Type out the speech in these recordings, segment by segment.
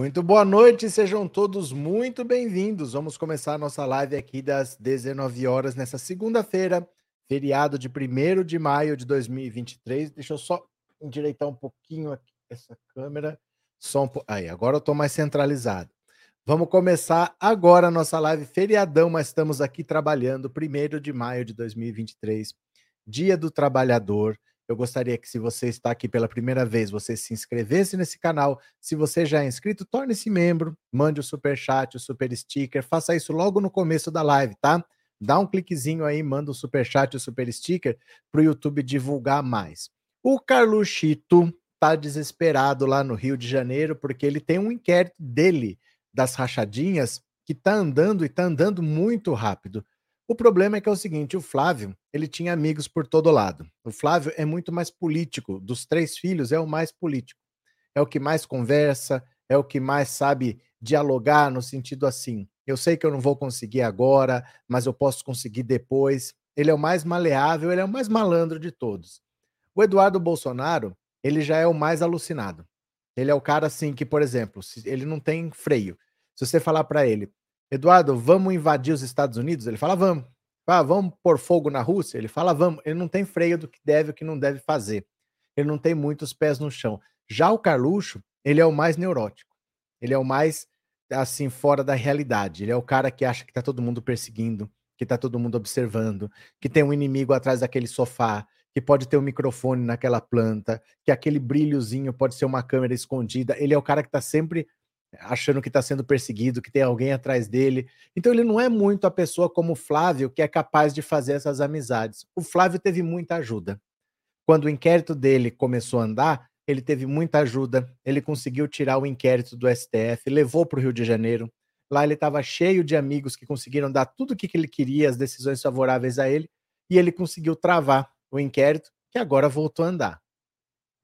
Muito boa noite, sejam todos muito bem-vindos. Vamos começar a nossa live aqui das 19 horas nessa segunda-feira, feriado de 1 de maio de 2023. Deixa eu só endireitar um pouquinho aqui essa câmera. Só um po... Aí, agora eu estou mais centralizado. Vamos começar agora a nossa live feriadão, mas estamos aqui trabalhando 1 de maio de 2023, Dia do Trabalhador. Eu gostaria que, se você está aqui pela primeira vez, você se inscrevesse nesse canal. Se você já é inscrito, torne-se membro, mande o super chat, o super sticker, faça isso logo no começo da live, tá? Dá um cliquezinho aí, manda o super chat, o super sticker para o YouTube divulgar mais. O Carluxito tá desesperado lá no Rio de Janeiro porque ele tem um inquérito dele das rachadinhas que tá andando e tá andando muito rápido. O problema é que é o seguinte, o Flávio, ele tinha amigos por todo lado. O Flávio é muito mais político, dos três filhos é o mais político. É o que mais conversa, é o que mais sabe dialogar no sentido assim. Eu sei que eu não vou conseguir agora, mas eu posso conseguir depois. Ele é o mais maleável, ele é o mais malandro de todos. O Eduardo Bolsonaro, ele já é o mais alucinado. Ele é o cara assim que, por exemplo, ele não tem freio. Se você falar para ele, Eduardo, vamos invadir os Estados Unidos? Ele fala, vamos. Ah, vamos pôr fogo na Rússia? Ele fala, vamos. Ele não tem freio do que deve e o que não deve fazer. Ele não tem muitos pés no chão. Já o Carluxo, ele é o mais neurótico. Ele é o mais, assim, fora da realidade. Ele é o cara que acha que tá todo mundo perseguindo, que tá todo mundo observando, que tem um inimigo atrás daquele sofá, que pode ter um microfone naquela planta, que aquele brilhozinho pode ser uma câmera escondida. Ele é o cara que tá sempre achando que está sendo perseguido, que tem alguém atrás dele. Então ele não é muito a pessoa como o Flávio que é capaz de fazer essas amizades. O Flávio teve muita ajuda. Quando o inquérito dele começou a andar, ele teve muita ajuda. Ele conseguiu tirar o inquérito do STF, levou para o Rio de Janeiro. Lá ele estava cheio de amigos que conseguiram dar tudo o que ele queria, as decisões favoráveis a ele, e ele conseguiu travar o inquérito, que agora voltou a andar.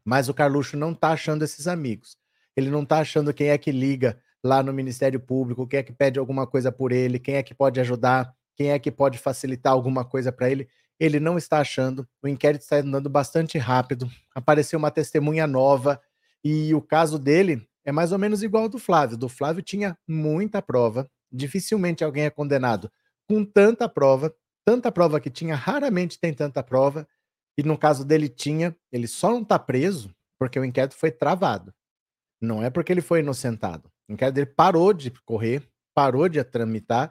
Mas o Carluxo não está achando esses amigos ele não está achando quem é que liga lá no Ministério Público, quem é que pede alguma coisa por ele, quem é que pode ajudar, quem é que pode facilitar alguma coisa para ele. Ele não está achando. O inquérito está andando bastante rápido. Apareceu uma testemunha nova e o caso dele é mais ou menos igual ao do Flávio. Do Flávio tinha muita prova. Dificilmente alguém é condenado com tanta prova, tanta prova que tinha, raramente tem tanta prova. E no caso dele tinha, ele só não está preso porque o inquérito foi travado. Não é porque ele foi inocentado. O inquérito dele parou de correr, parou de tramitar,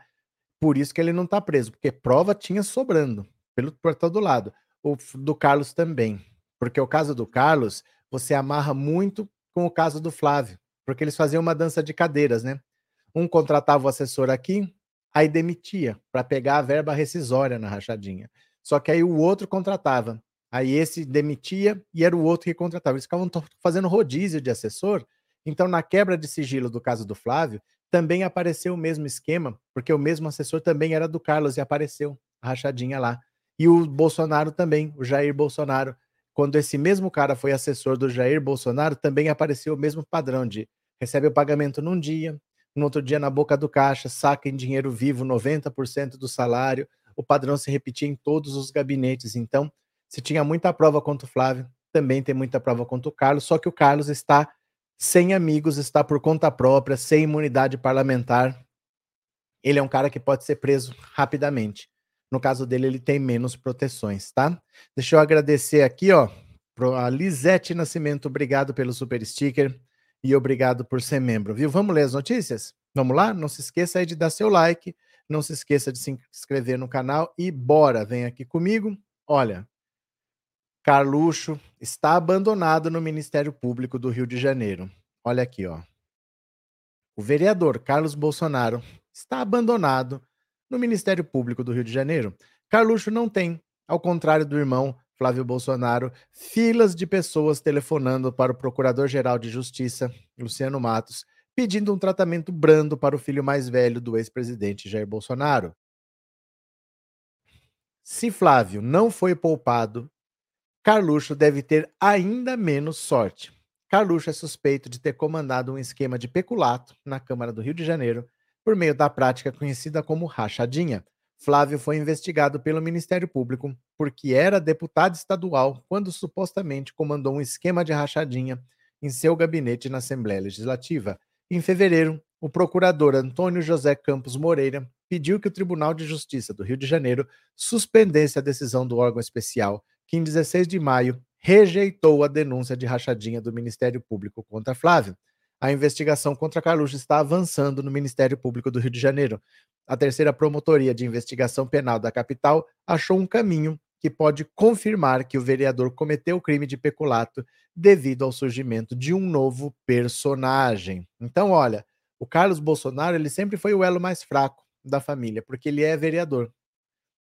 por isso que ele não está preso, porque prova tinha sobrando pelo por todo lado. O do Carlos também, porque o caso do Carlos você amarra muito com o caso do Flávio, porque eles faziam uma dança de cadeiras, né? Um contratava o assessor aqui, aí demitia para pegar a verba rescisória na rachadinha. Só que aí o outro contratava, aí esse demitia e era o outro que contratava. Eles ficavam fazendo rodízio de assessor então, na quebra de sigilo do caso do Flávio, também apareceu o mesmo esquema, porque o mesmo assessor também era do Carlos e apareceu a rachadinha lá. E o Bolsonaro também, o Jair Bolsonaro, quando esse mesmo cara foi assessor do Jair Bolsonaro, também apareceu o mesmo padrão de recebe o pagamento num dia, no outro dia na boca do caixa, saca em dinheiro vivo 90% do salário. O padrão se repetia em todos os gabinetes. Então, se tinha muita prova contra o Flávio, também tem muita prova contra o Carlos, só que o Carlos está sem amigos, está por conta própria, sem imunidade parlamentar. Ele é um cara que pode ser preso rapidamente. No caso dele, ele tem menos proteções, tá? Deixa eu agradecer aqui, ó, a Lisete Nascimento. Obrigado pelo super sticker e obrigado por ser membro, viu? Vamos ler as notícias? Vamos lá? Não se esqueça aí de dar seu like, não se esqueça de se inscrever no canal e bora, vem aqui comigo. Olha, Carluxo está abandonado no Ministério Público do Rio de Janeiro. Olha aqui, ó. O vereador Carlos Bolsonaro está abandonado no Ministério Público do Rio de Janeiro. Carluxo não tem, ao contrário do irmão Flávio Bolsonaro, filas de pessoas telefonando para o Procurador-Geral de Justiça, Luciano Matos, pedindo um tratamento brando para o filho mais velho do ex-presidente Jair Bolsonaro. Se Flávio não foi poupado Carluxo deve ter ainda menos sorte. Carluxo é suspeito de ter comandado um esquema de peculato na Câmara do Rio de Janeiro por meio da prática conhecida como rachadinha. Flávio foi investigado pelo Ministério Público porque era deputado estadual quando supostamente comandou um esquema de rachadinha em seu gabinete na Assembleia Legislativa. Em fevereiro, o procurador Antônio José Campos Moreira pediu que o Tribunal de Justiça do Rio de Janeiro suspendesse a decisão do órgão especial, que em 16 de maio rejeitou a denúncia de rachadinha do Ministério Público contra Flávio. A investigação contra Carluxo está avançando no Ministério Público do Rio de Janeiro. A terceira promotoria de investigação penal da capital achou um caminho que pode confirmar que o vereador cometeu o crime de peculato devido ao surgimento de um novo personagem. Então, olha, o Carlos Bolsonaro ele sempre foi o elo mais fraco da família, porque ele é vereador.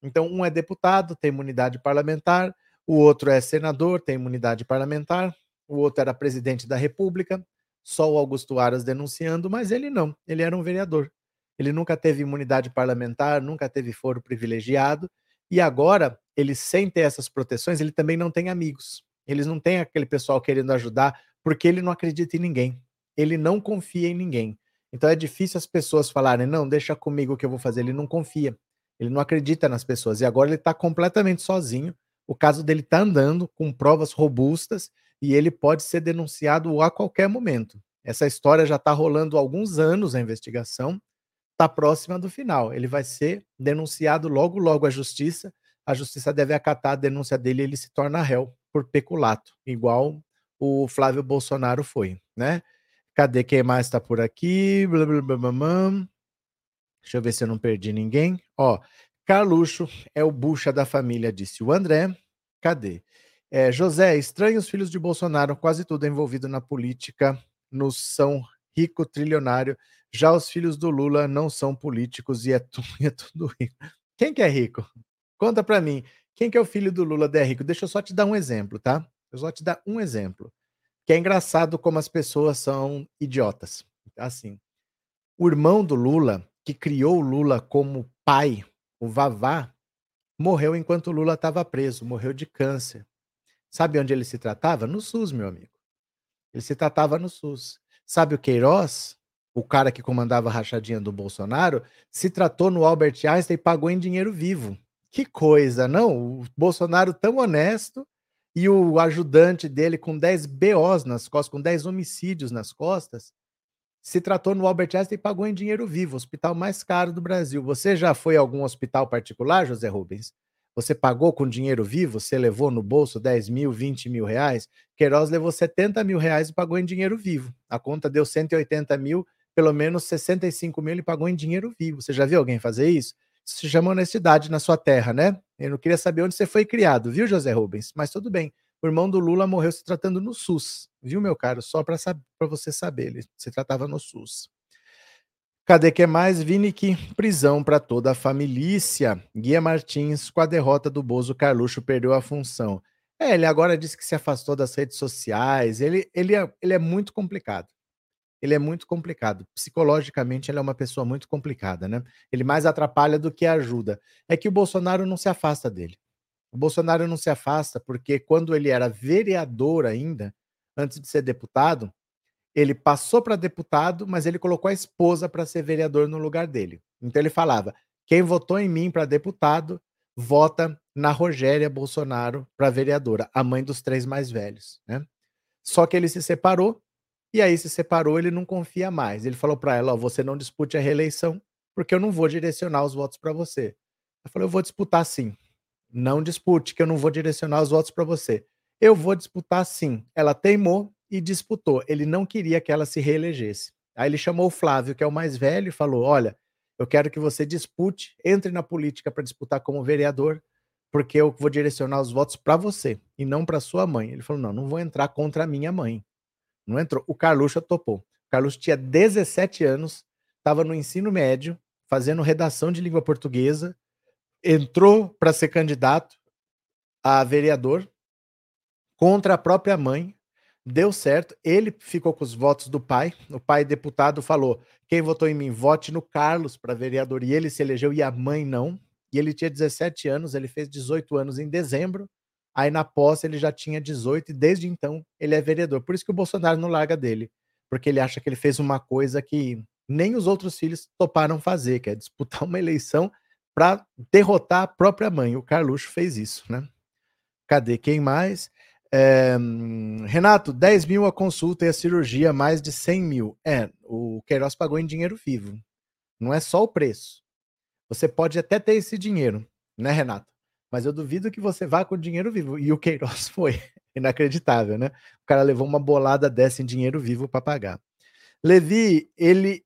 Então, um é deputado, tem imunidade parlamentar, o outro é senador, tem imunidade parlamentar, o outro era presidente da República, só o Augusto Aras denunciando, mas ele não, ele era um vereador. Ele nunca teve imunidade parlamentar, nunca teve foro privilegiado, e agora, ele sem ter essas proteções, ele também não tem amigos. Eles não têm aquele pessoal querendo ajudar, porque ele não acredita em ninguém. Ele não confia em ninguém. Então é difícil as pessoas falarem, não, deixa comigo que eu vou fazer. Ele não confia, ele não acredita nas pessoas. E agora ele está completamente sozinho. O caso dele está andando com provas robustas e ele pode ser denunciado a qualquer momento. Essa história já está rolando há alguns anos a investigação, está próxima do final. Ele vai ser denunciado logo, logo à justiça. A justiça deve acatar a denúncia dele e ele se torna réu por peculato, igual o Flávio Bolsonaro foi, né? Cadê quem mais está por aqui? Blá, blá, blá, blá, Deixa eu ver se eu não perdi ninguém. Ó, Carluxo é o bucha da família, disse o André. Cadê? É, José, estranho os filhos de Bolsonaro, quase tudo envolvido na política, no São Rico Trilionário. Já os filhos do Lula não são políticos e é, tu, é tudo rico. Quem que é rico? Conta para mim. Quem que é o filho do Lula é rico? Deixa eu só te dar um exemplo, tá? Eu só te dar um exemplo que é engraçado como as pessoas são idiotas. Assim, o irmão do Lula, que criou o Lula como pai, o Vavá, morreu enquanto Lula estava preso, morreu de câncer. Sabe onde ele se tratava? No SUS, meu amigo. Ele se tratava no SUS. Sabe o Queiroz, o cara que comandava a rachadinha do Bolsonaro, se tratou no Albert Einstein e pagou em dinheiro vivo. Que coisa, não? O Bolsonaro tão honesto e o ajudante dele com 10 BOs nas costas, com 10 homicídios nas costas, se tratou no Albert Einstein e pagou em dinheiro vivo, o hospital mais caro do Brasil. Você já foi a algum hospital particular, José Rubens? Você pagou com dinheiro vivo? Você levou no bolso 10 mil, 20 mil reais? Queiroz levou 70 mil reais e pagou em dinheiro vivo. A conta deu 180 mil, pelo menos 65 mil ele pagou em dinheiro vivo. Você já viu alguém fazer isso? Isso se chama honestidade na sua terra, né? Eu não queria saber onde você foi criado, viu, José Rubens? Mas tudo bem. O irmão do Lula morreu se tratando no SUS, viu, meu caro? Só para você saber, ele se tratava no SUS. Cadê que mais? Vinick, prisão para toda a família. Guia Martins, com a derrota do Bozo, Carluxo perdeu a função. É, ele agora disse que se afastou das redes sociais. Ele, ele, é, ele é muito complicado ele é muito complicado. Psicologicamente, ele é uma pessoa muito complicada, né? Ele mais atrapalha do que ajuda. É que o Bolsonaro não se afasta dele. O Bolsonaro não se afasta porque quando ele era vereador ainda, antes de ser deputado, ele passou para deputado, mas ele colocou a esposa para ser vereador no lugar dele. Então ele falava: quem votou em mim para deputado, vota na Rogéria Bolsonaro para vereadora, a mãe dos três mais velhos, né? Só que ele se separou e aí se separou, ele não confia mais. Ele falou para ela: ó, você não dispute a reeleição, porque eu não vou direcionar os votos para você. Ela falou: eu vou disputar sim. Não dispute, que eu não vou direcionar os votos para você. Eu vou disputar sim. Ela teimou e disputou. Ele não queria que ela se reelegesse. Aí ele chamou o Flávio, que é o mais velho, e falou: olha, eu quero que você dispute, entre na política para disputar como vereador, porque eu vou direcionar os votos para você e não para sua mãe. Ele falou: não, não vou entrar contra a minha mãe. Não entrou. O Carluxo topou. O Carluxo tinha 17 anos, estava no ensino médio, fazendo redação de língua portuguesa, entrou para ser candidato a vereador contra a própria mãe. Deu certo, ele ficou com os votos do pai. O pai deputado falou: quem votou em mim, vote no Carlos para vereador. E ele se elegeu e a mãe não. E ele tinha 17 anos, ele fez 18 anos em dezembro. Aí na posse ele já tinha 18 e desde então ele é vereador. Por isso que o Bolsonaro não larga dele, porque ele acha que ele fez uma coisa que nem os outros filhos toparam fazer, que é disputar uma eleição para derrotar a própria mãe. O Carluxo fez isso, né? Cadê quem mais? É, Renato, 10 mil a consulta e a cirurgia, mais de 100 mil. É, o Queiroz pagou em dinheiro vivo. Não é só o preço. Você pode até ter esse dinheiro, né, Renato? Mas eu duvido que você vá com dinheiro vivo. E o Queiroz foi. Inacreditável, né? O cara levou uma bolada dessa em dinheiro vivo para pagar. Levi, ele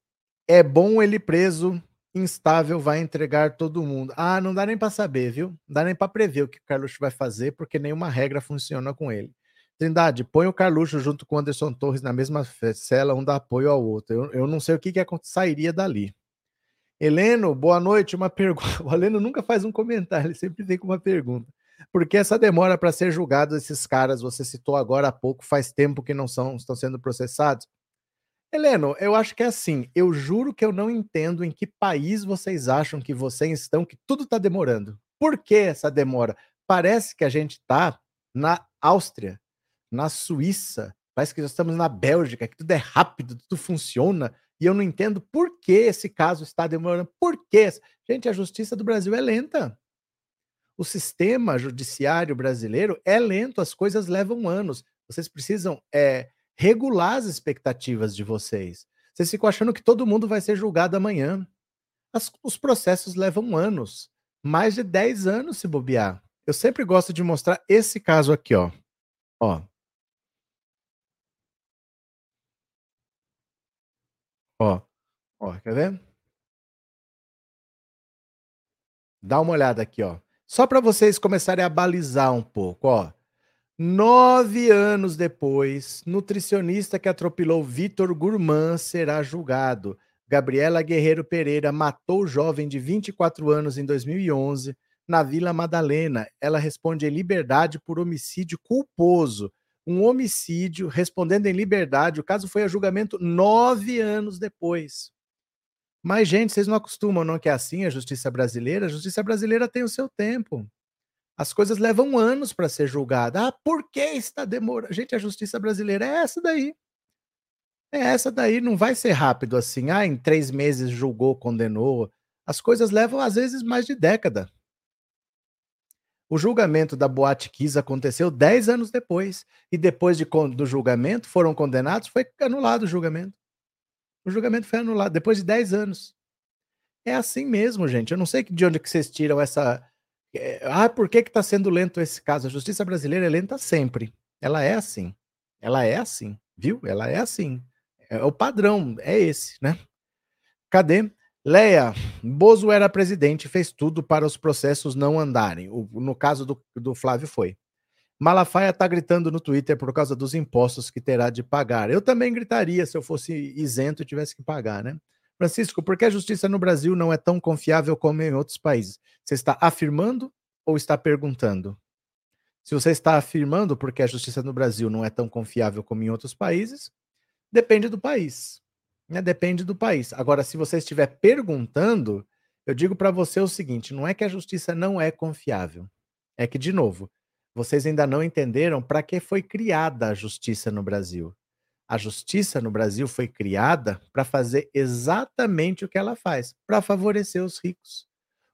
é bom ele preso, instável, vai entregar todo mundo. Ah, não dá nem para saber, viu? Não dá nem para prever o que o Carluxo vai fazer, porque nenhuma regra funciona com ele. Trindade, põe o Carluxo junto com o Anderson Torres na mesma cela, um dá apoio ao outro. Eu, eu não sei o que, que sairia dali. Heleno, boa noite. Uma pergunta. O Heleno nunca faz um comentário, ele sempre vem com uma pergunta. Por que essa demora para ser julgado esses caras? Você citou agora há pouco, faz tempo que não são, estão sendo processados. Heleno, eu acho que é assim. Eu juro que eu não entendo em que país vocês acham que vocês estão, que tudo está demorando. Por que essa demora? Parece que a gente está na Áustria, na Suíça, parece que já estamos na Bélgica, que tudo é rápido, tudo funciona e eu não entendo por que esse caso está demorando. Por quê? Gente, a justiça do Brasil é lenta. O sistema judiciário brasileiro é lento, as coisas levam anos. Vocês precisam é, regular as expectativas de vocês. Vocês ficam achando que todo mundo vai ser julgado amanhã. As, os processos levam anos, mais de 10 anos se bobear. Eu sempre gosto de mostrar esse caso aqui, ó. Ó, Ó, ó, quer ver? Dá uma olhada aqui, ó. Só para vocês começarem a balizar um pouco, ó. Nove anos depois, nutricionista que atropelou Vitor Gourmand será julgado. Gabriela Guerreiro Pereira matou jovem de 24 anos em 2011 na Vila Madalena. Ela responde em liberdade por homicídio culposo um homicídio, respondendo em liberdade. O caso foi a julgamento nove anos depois. Mas, gente, vocês não acostumam, não, que é assim a justiça brasileira? A justiça brasileira tem o seu tempo. As coisas levam anos para ser julgada. Ah, por que está demorando? Gente, a justiça brasileira é essa daí. É essa daí, não vai ser rápido assim. Ah, em três meses julgou, condenou. As coisas levam, às vezes, mais de década. O julgamento da Boate Kiss aconteceu 10 anos depois. E depois de, do julgamento, foram condenados, foi anulado o julgamento. O julgamento foi anulado depois de 10 anos. É assim mesmo, gente. Eu não sei de onde que vocês tiram essa. Ah, por que está sendo lento esse caso? A justiça brasileira é lenta sempre. Ela é assim. Ela é assim, viu? Ela é assim. É o padrão, é esse, né? Cadê? Leia, Bozo era presidente fez tudo para os processos não andarem. O, no caso do, do Flávio foi. Malafaia está gritando no Twitter por causa dos impostos que terá de pagar. Eu também gritaria se eu fosse isento e tivesse que pagar, né? Francisco, por que a justiça no Brasil não é tão confiável como em outros países? Você está afirmando ou está perguntando? Se você está afirmando porque a justiça no Brasil não é tão confiável como em outros países, depende do país. Né, depende do país. Agora, se você estiver perguntando, eu digo para você o seguinte: não é que a justiça não é confiável. É que, de novo, vocês ainda não entenderam para que foi criada a justiça no Brasil. A justiça no Brasil foi criada para fazer exatamente o que ela faz, para favorecer os ricos.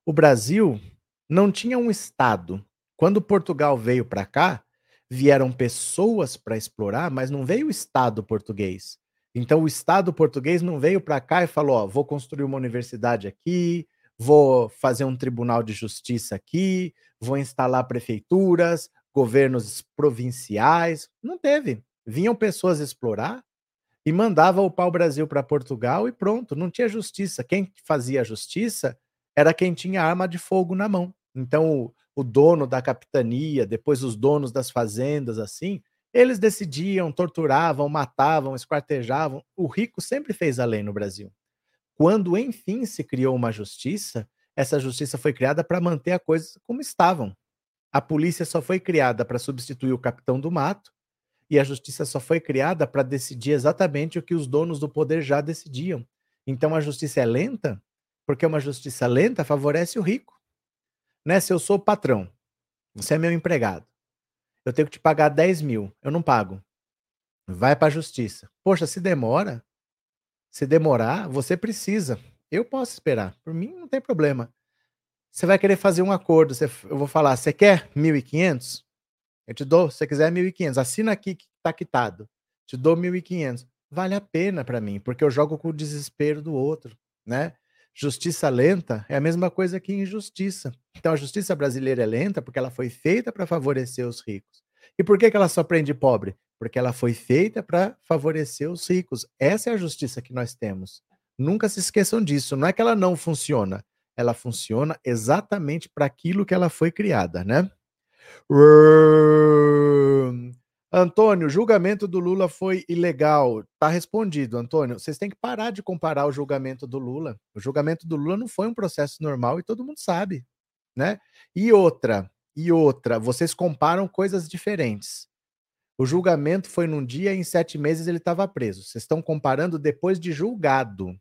O Brasil não tinha um Estado. Quando Portugal veio para cá, vieram pessoas para explorar, mas não veio o Estado português. Então o Estado português não veio para cá e falou: ó, vou construir uma universidade aqui, vou fazer um tribunal de justiça aqui, vou instalar prefeituras, governos provinciais. Não teve. Vinham pessoas explorar e mandavam o pau-brasil para Portugal e pronto, não tinha justiça. Quem fazia a justiça era quem tinha arma de fogo na mão. Então o, o dono da capitania, depois os donos das fazendas, assim, eles decidiam, torturavam, matavam, esquartejavam. O rico sempre fez a lei no Brasil. Quando, enfim, se criou uma justiça, essa justiça foi criada para manter a coisa como estavam. A polícia só foi criada para substituir o capitão do mato, e a justiça só foi criada para decidir exatamente o que os donos do poder já decidiam. Então a justiça é lenta, porque uma justiça lenta favorece o rico. Né? Se eu sou patrão, você é meu empregado eu tenho que te pagar 10 mil, eu não pago. Vai para a justiça. Poxa, se demora, se demorar, você precisa. Eu posso esperar. Por mim, não tem problema. Você vai querer fazer um acordo. Você, eu vou falar, você quer 1.500? Eu te dou, se você quiser, 1.500. Assina aqui que tá quitado. Te dou 1.500. Vale a pena para mim, porque eu jogo com o desespero do outro, né? Justiça lenta é a mesma coisa que injustiça. Então a justiça brasileira é lenta porque ela foi feita para favorecer os ricos. E por que, que ela só prende pobre? Porque ela foi feita para favorecer os ricos. Essa é a justiça que nós temos. Nunca se esqueçam disso. Não é que ela não funciona. Ela funciona exatamente para aquilo que ela foi criada, né? Antônio, julgamento do Lula foi ilegal. Tá respondido, Antônio. Vocês têm que parar de comparar o julgamento do Lula. O julgamento do Lula não foi um processo normal e todo mundo sabe, né? E outra, e outra, vocês comparam coisas diferentes. O julgamento foi num dia e em sete meses ele estava preso. Vocês estão comparando depois de julgado.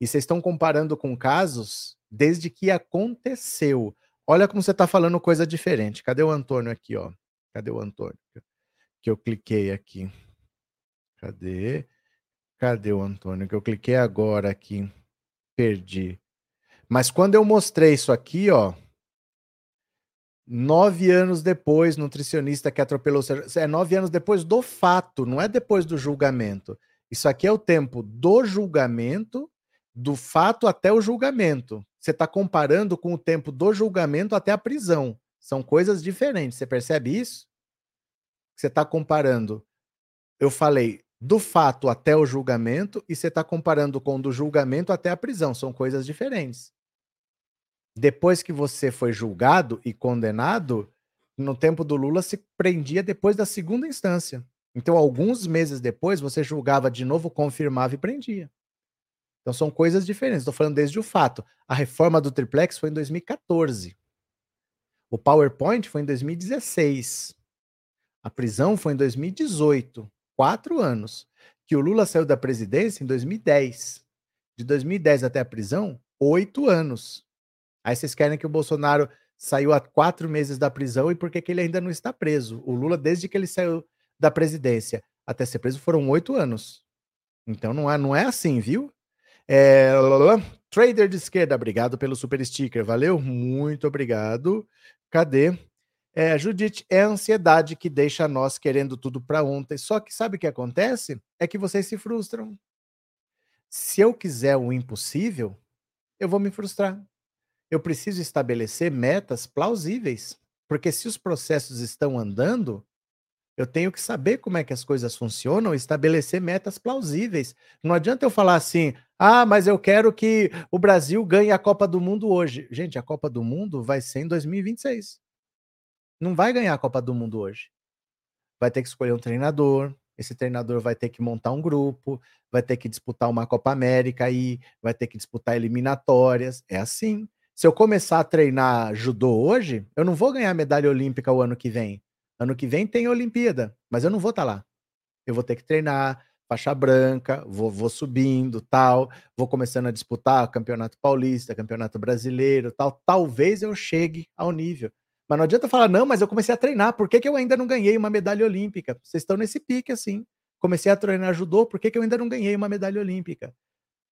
E vocês estão comparando com casos desde que aconteceu. Olha como você está falando coisa diferente. Cadê o Antônio aqui, ó? Cadê o Antônio? Que eu cliquei aqui. Cadê? Cadê o Antônio? Que eu cliquei agora aqui. Perdi. Mas quando eu mostrei isso aqui, ó. Nove anos depois, nutricionista que atropelou. É nove anos depois do fato, não é depois do julgamento. Isso aqui é o tempo do julgamento, do fato até o julgamento. Você está comparando com o tempo do julgamento até a prisão. São coisas diferentes. Você percebe isso? Você está comparando. Eu falei do fato até o julgamento e você está comparando com do julgamento até a prisão. São coisas diferentes. Depois que você foi julgado e condenado, no tempo do Lula se prendia depois da segunda instância. Então, alguns meses depois, você julgava de novo, confirmava e prendia. Então, são coisas diferentes. Estou falando desde o fato. A reforma do triplex foi em 2014. O PowerPoint foi em 2016. A prisão foi em 2018, quatro anos. Que o Lula saiu da presidência em 2010. De 2010 até a prisão, oito anos. Aí vocês querem que o Bolsonaro saiu há quatro meses da prisão e por que, ele ainda não está preso? O Lula, desde que ele saiu da presidência até ser preso, foram oito anos. Então não é, não é assim, viu? É, trader de esquerda, obrigado pelo super sticker, valeu? Muito obrigado. Cadê? É, Judite, é a ansiedade que deixa nós querendo tudo para ontem. Só que sabe o que acontece? É que vocês se frustram. Se eu quiser o impossível, eu vou me frustrar. Eu preciso estabelecer metas plausíveis. Porque se os processos estão andando, eu tenho que saber como é que as coisas funcionam, estabelecer metas plausíveis. Não adianta eu falar assim: "Ah, mas eu quero que o Brasil ganhe a Copa do Mundo hoje". Gente, a Copa do Mundo vai ser em 2026 não vai ganhar a Copa do Mundo hoje. Vai ter que escolher um treinador, esse treinador vai ter que montar um grupo, vai ter que disputar uma Copa América aí, vai ter que disputar eliminatórias. É assim. Se eu começar a treinar judô hoje, eu não vou ganhar medalha olímpica o ano que vem. Ano que vem tem Olimpíada, mas eu não vou estar tá lá. Eu vou ter que treinar, faixa branca, vou, vou subindo, tal, vou começando a disputar campeonato paulista, campeonato brasileiro, tal. Talvez eu chegue ao nível. Mas não adianta falar, não, mas eu comecei a treinar, por que, que eu ainda não ganhei uma medalha olímpica? Vocês estão nesse pique assim. Comecei a treinar judô, por que, que eu ainda não ganhei uma medalha olímpica?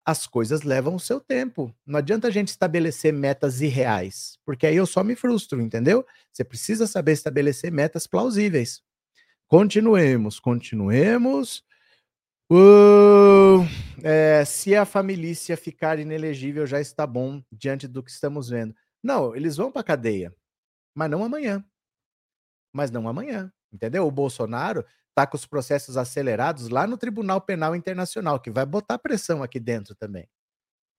As coisas levam o seu tempo. Não adianta a gente estabelecer metas irreais, porque aí eu só me frustro, entendeu? Você precisa saber estabelecer metas plausíveis. Continuemos, continuemos. Uh, é, se a família ficar inelegível, já está bom diante do que estamos vendo. Não, eles vão para cadeia mas não amanhã. Mas não amanhã, entendeu? O Bolsonaro está com os processos acelerados lá no Tribunal Penal Internacional, que vai botar pressão aqui dentro também.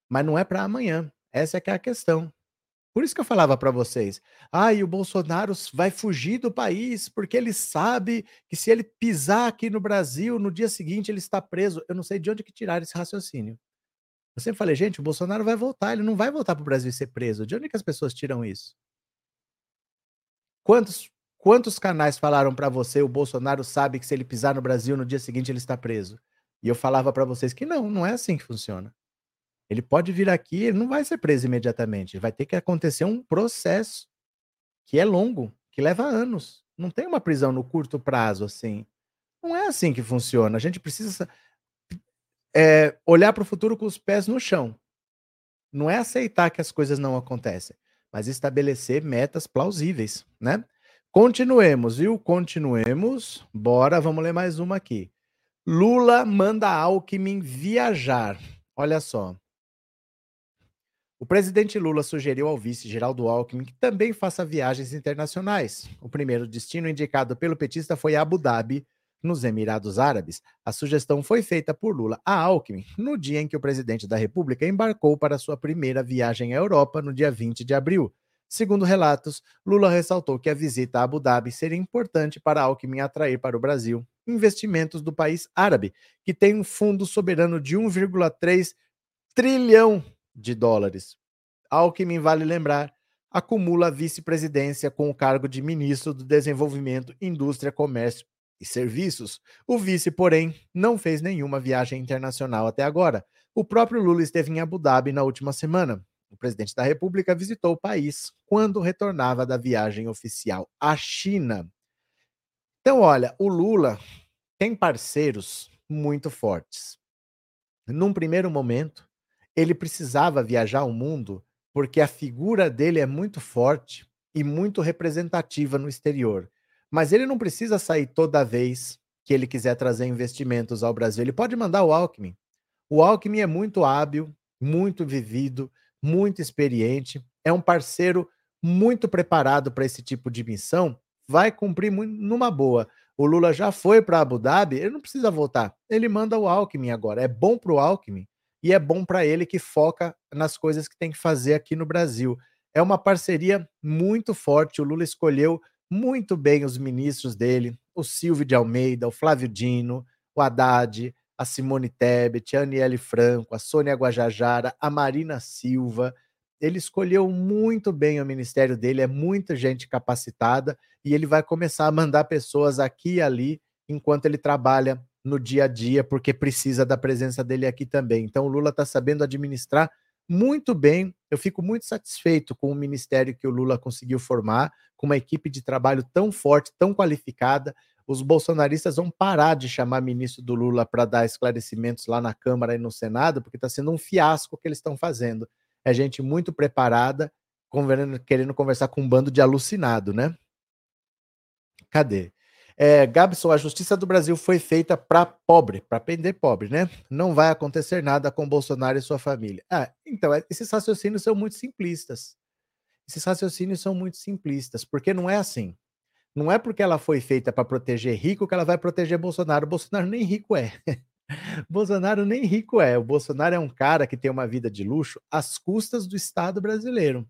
Mas não é para amanhã. Essa é que é a questão. Por isso que eu falava para vocês, ah, e o Bolsonaro vai fugir do país porque ele sabe que se ele pisar aqui no Brasil, no dia seguinte ele está preso. Eu não sei de onde que tiraram esse raciocínio. Eu sempre falei, gente, o Bolsonaro vai voltar, ele não vai voltar para o Brasil e ser preso. De onde que as pessoas tiram isso? Quantos, quantos canais falaram para você o Bolsonaro sabe que se ele pisar no Brasil no dia seguinte ele está preso? E eu falava para vocês que não, não é assim que funciona. Ele pode vir aqui, ele não vai ser preso imediatamente. Vai ter que acontecer um processo que é longo, que leva anos. Não tem uma prisão no curto prazo assim. Não é assim que funciona. A gente precisa é, olhar para o futuro com os pés no chão. Não é aceitar que as coisas não acontecem mas estabelecer metas plausíveis, né? Continuemos, viu? Continuemos. Bora, vamos ler mais uma aqui. Lula manda Alckmin viajar. Olha só. O presidente Lula sugeriu ao vice Geraldo Alckmin que também faça viagens internacionais. O primeiro destino indicado pelo petista foi Abu Dhabi, nos Emirados Árabes. A sugestão foi feita por Lula a Alckmin no dia em que o presidente da República embarcou para sua primeira viagem à Europa, no dia 20 de abril. Segundo relatos, Lula ressaltou que a visita a Abu Dhabi seria importante para Alckmin atrair para o Brasil investimentos do país árabe, que tem um fundo soberano de 1,3 trilhão de dólares. Alckmin, vale lembrar, acumula a vice-presidência com o cargo de ministro do Desenvolvimento, Indústria, Comércio e Serviços. O vice, porém, não fez nenhuma viagem internacional até agora. O próprio Lula esteve em Abu Dhabi na última semana. O presidente da República visitou o país quando retornava da viagem oficial à China. Então, olha, o Lula tem parceiros muito fortes. Num primeiro momento, ele precisava viajar o mundo porque a figura dele é muito forte e muito representativa no exterior. Mas ele não precisa sair toda vez que ele quiser trazer investimentos ao Brasil. Ele pode mandar o Alckmin. O Alckmin é muito hábil, muito vivido, muito experiente, é um parceiro muito preparado para esse tipo de missão, vai cumprir numa boa. O Lula já foi para Abu Dhabi, ele não precisa voltar. Ele manda o Alckmin agora. É bom para o Alckmin e é bom para ele que foca nas coisas que tem que fazer aqui no Brasil. É uma parceria muito forte. O Lula escolheu muito bem os ministros dele, o Silvio de Almeida, o Flávio Dino, o Haddad, a Simone Tebet, a Aniele Franco, a Sônia Guajajara, a Marina Silva. Ele escolheu muito bem o ministério dele, é muita gente capacitada e ele vai começar a mandar pessoas aqui e ali enquanto ele trabalha no dia a dia, porque precisa da presença dele aqui também. Então o Lula está sabendo administrar muito bem. Eu fico muito satisfeito com o ministério que o Lula conseguiu formar, com uma equipe de trabalho tão forte, tão qualificada. Os bolsonaristas vão parar de chamar ministro do Lula para dar esclarecimentos lá na Câmara e no Senado, porque está sendo um fiasco que eles estão fazendo. É gente muito preparada, querendo conversar com um bando de alucinado, né? Cadê? É, Gabson, a justiça do Brasil foi feita para pobre, para prender pobre, né? Não vai acontecer nada com Bolsonaro e sua família. Ah, então, é, esses raciocínios são muito simplistas. Esses raciocínios são muito simplistas, porque não é assim. Não é porque ela foi feita para proteger rico que ela vai proteger Bolsonaro. Bolsonaro nem rico é. Bolsonaro nem rico é. O Bolsonaro é um cara que tem uma vida de luxo às custas do Estado brasileiro.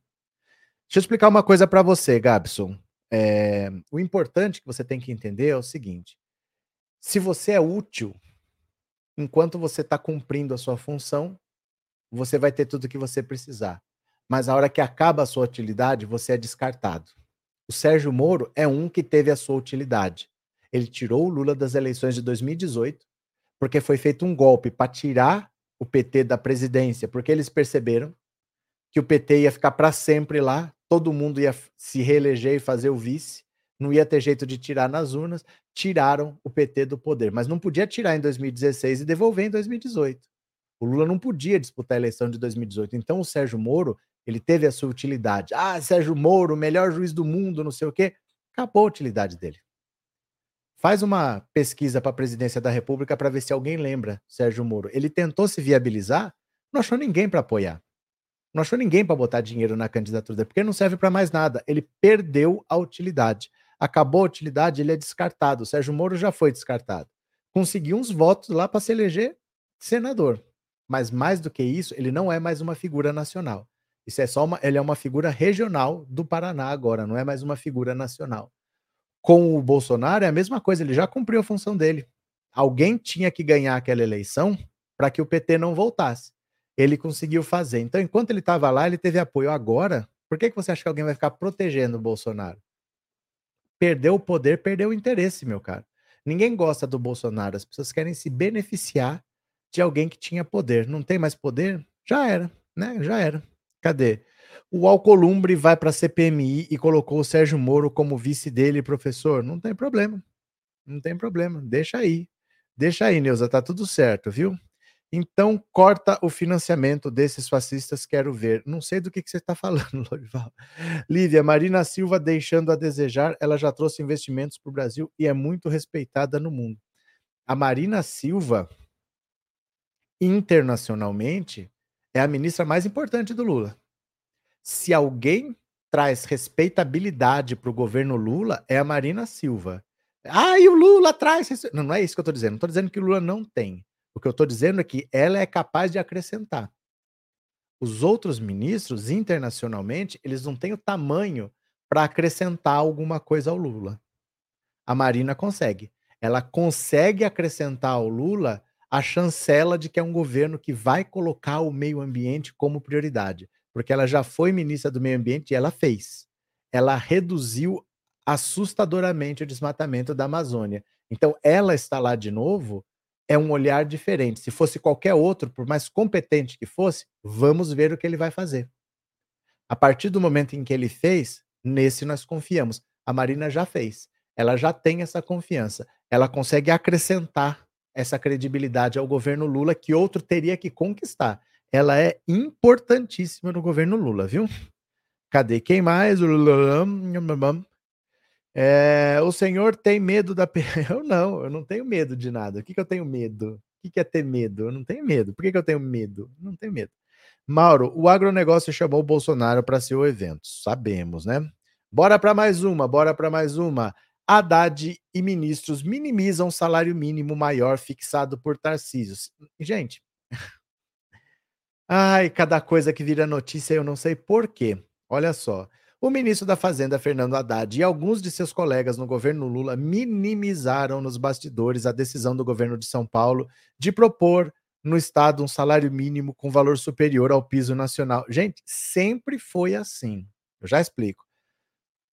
Deixa eu explicar uma coisa para você, Gabson. É, o importante que você tem que entender é o seguinte: se você é útil, enquanto você está cumprindo a sua função, você vai ter tudo o que você precisar. Mas a hora que acaba a sua utilidade, você é descartado. O Sérgio Moro é um que teve a sua utilidade. Ele tirou o Lula das eleições de 2018, porque foi feito um golpe para tirar o PT da presidência, porque eles perceberam que o PT ia ficar para sempre lá, todo mundo ia se reeleger e fazer o vice, não ia ter jeito de tirar nas urnas, tiraram o PT do poder. Mas não podia tirar em 2016 e devolver em 2018. O Lula não podia disputar a eleição de 2018. Então o Sérgio Moro, ele teve a sua utilidade. Ah, Sérgio Moro, melhor juiz do mundo, não sei o quê. Acabou a utilidade dele. Faz uma pesquisa para a presidência da República para ver se alguém lembra Sérgio Moro. Ele tentou se viabilizar, não achou ninguém para apoiar. Não achou ninguém para botar dinheiro na candidatura dele, porque não serve para mais nada. Ele perdeu a utilidade. Acabou a utilidade, ele é descartado. O Sérgio Moro já foi descartado. Conseguiu uns votos lá para se eleger senador. Mas mais do que isso, ele não é mais uma figura nacional. Isso é só uma, ele é uma figura regional do Paraná agora, não é mais uma figura nacional. Com o Bolsonaro é a mesma coisa, ele já cumpriu a função dele. Alguém tinha que ganhar aquela eleição para que o PT não voltasse ele conseguiu fazer. Então, enquanto ele estava lá, ele teve apoio. Agora, por que, que você acha que alguém vai ficar protegendo o Bolsonaro? Perdeu o poder, perdeu o interesse, meu cara. Ninguém gosta do Bolsonaro. As pessoas querem se beneficiar de alguém que tinha poder. Não tem mais poder? Já era, né? Já era. Cadê? O Alcolumbre vai para a CPMI e colocou o Sérgio Moro como vice dele, professor. Não tem problema. Não tem problema. Deixa aí. Deixa aí, Neuza. Tá tudo certo, viu? Então, corta o financiamento desses fascistas, quero ver. Não sei do que, que você está falando, Lorival. Lívia, Marina Silva deixando a desejar, ela já trouxe investimentos para o Brasil e é muito respeitada no mundo. A Marina Silva, internacionalmente, é a ministra mais importante do Lula. Se alguém traz respeitabilidade para o governo Lula, é a Marina Silva. Ah, e o Lula traz. Não, não é isso que eu estou dizendo. Não estou dizendo que o Lula não tem. O que eu estou dizendo é que ela é capaz de acrescentar. Os outros ministros, internacionalmente, eles não têm o tamanho para acrescentar alguma coisa ao Lula. A Marina consegue. Ela consegue acrescentar ao Lula a chancela de que é um governo que vai colocar o meio ambiente como prioridade, porque ela já foi ministra do meio ambiente e ela fez. Ela reduziu assustadoramente o desmatamento da Amazônia. Então, ela está lá de novo é um olhar diferente. Se fosse qualquer outro, por mais competente que fosse, vamos ver o que ele vai fazer. A partir do momento em que ele fez, nesse nós confiamos. A Marina já fez. Ela já tem essa confiança. Ela consegue acrescentar essa credibilidade ao governo Lula que outro teria que conquistar. Ela é importantíssima no governo Lula, viu? Cadê quem mais? É, o senhor tem medo da. Eu não, eu não tenho medo de nada. O que, que eu tenho medo? O que, é ter medo? Eu não tenho medo. Por que, que eu tenho medo? Não tenho medo. Mauro, o agronegócio chamou o Bolsonaro para ser o evento. Sabemos, né? Bora para mais uma, bora para mais uma. Haddad e ministros minimizam salário mínimo maior fixado por Tarcísio. Gente, ai, cada coisa que vira notícia eu não sei por quê. Olha só. O ministro da Fazenda, Fernando Haddad, e alguns de seus colegas no governo Lula minimizaram nos bastidores a decisão do governo de São Paulo de propor no estado um salário mínimo com valor superior ao piso nacional. Gente, sempre foi assim. Eu já explico.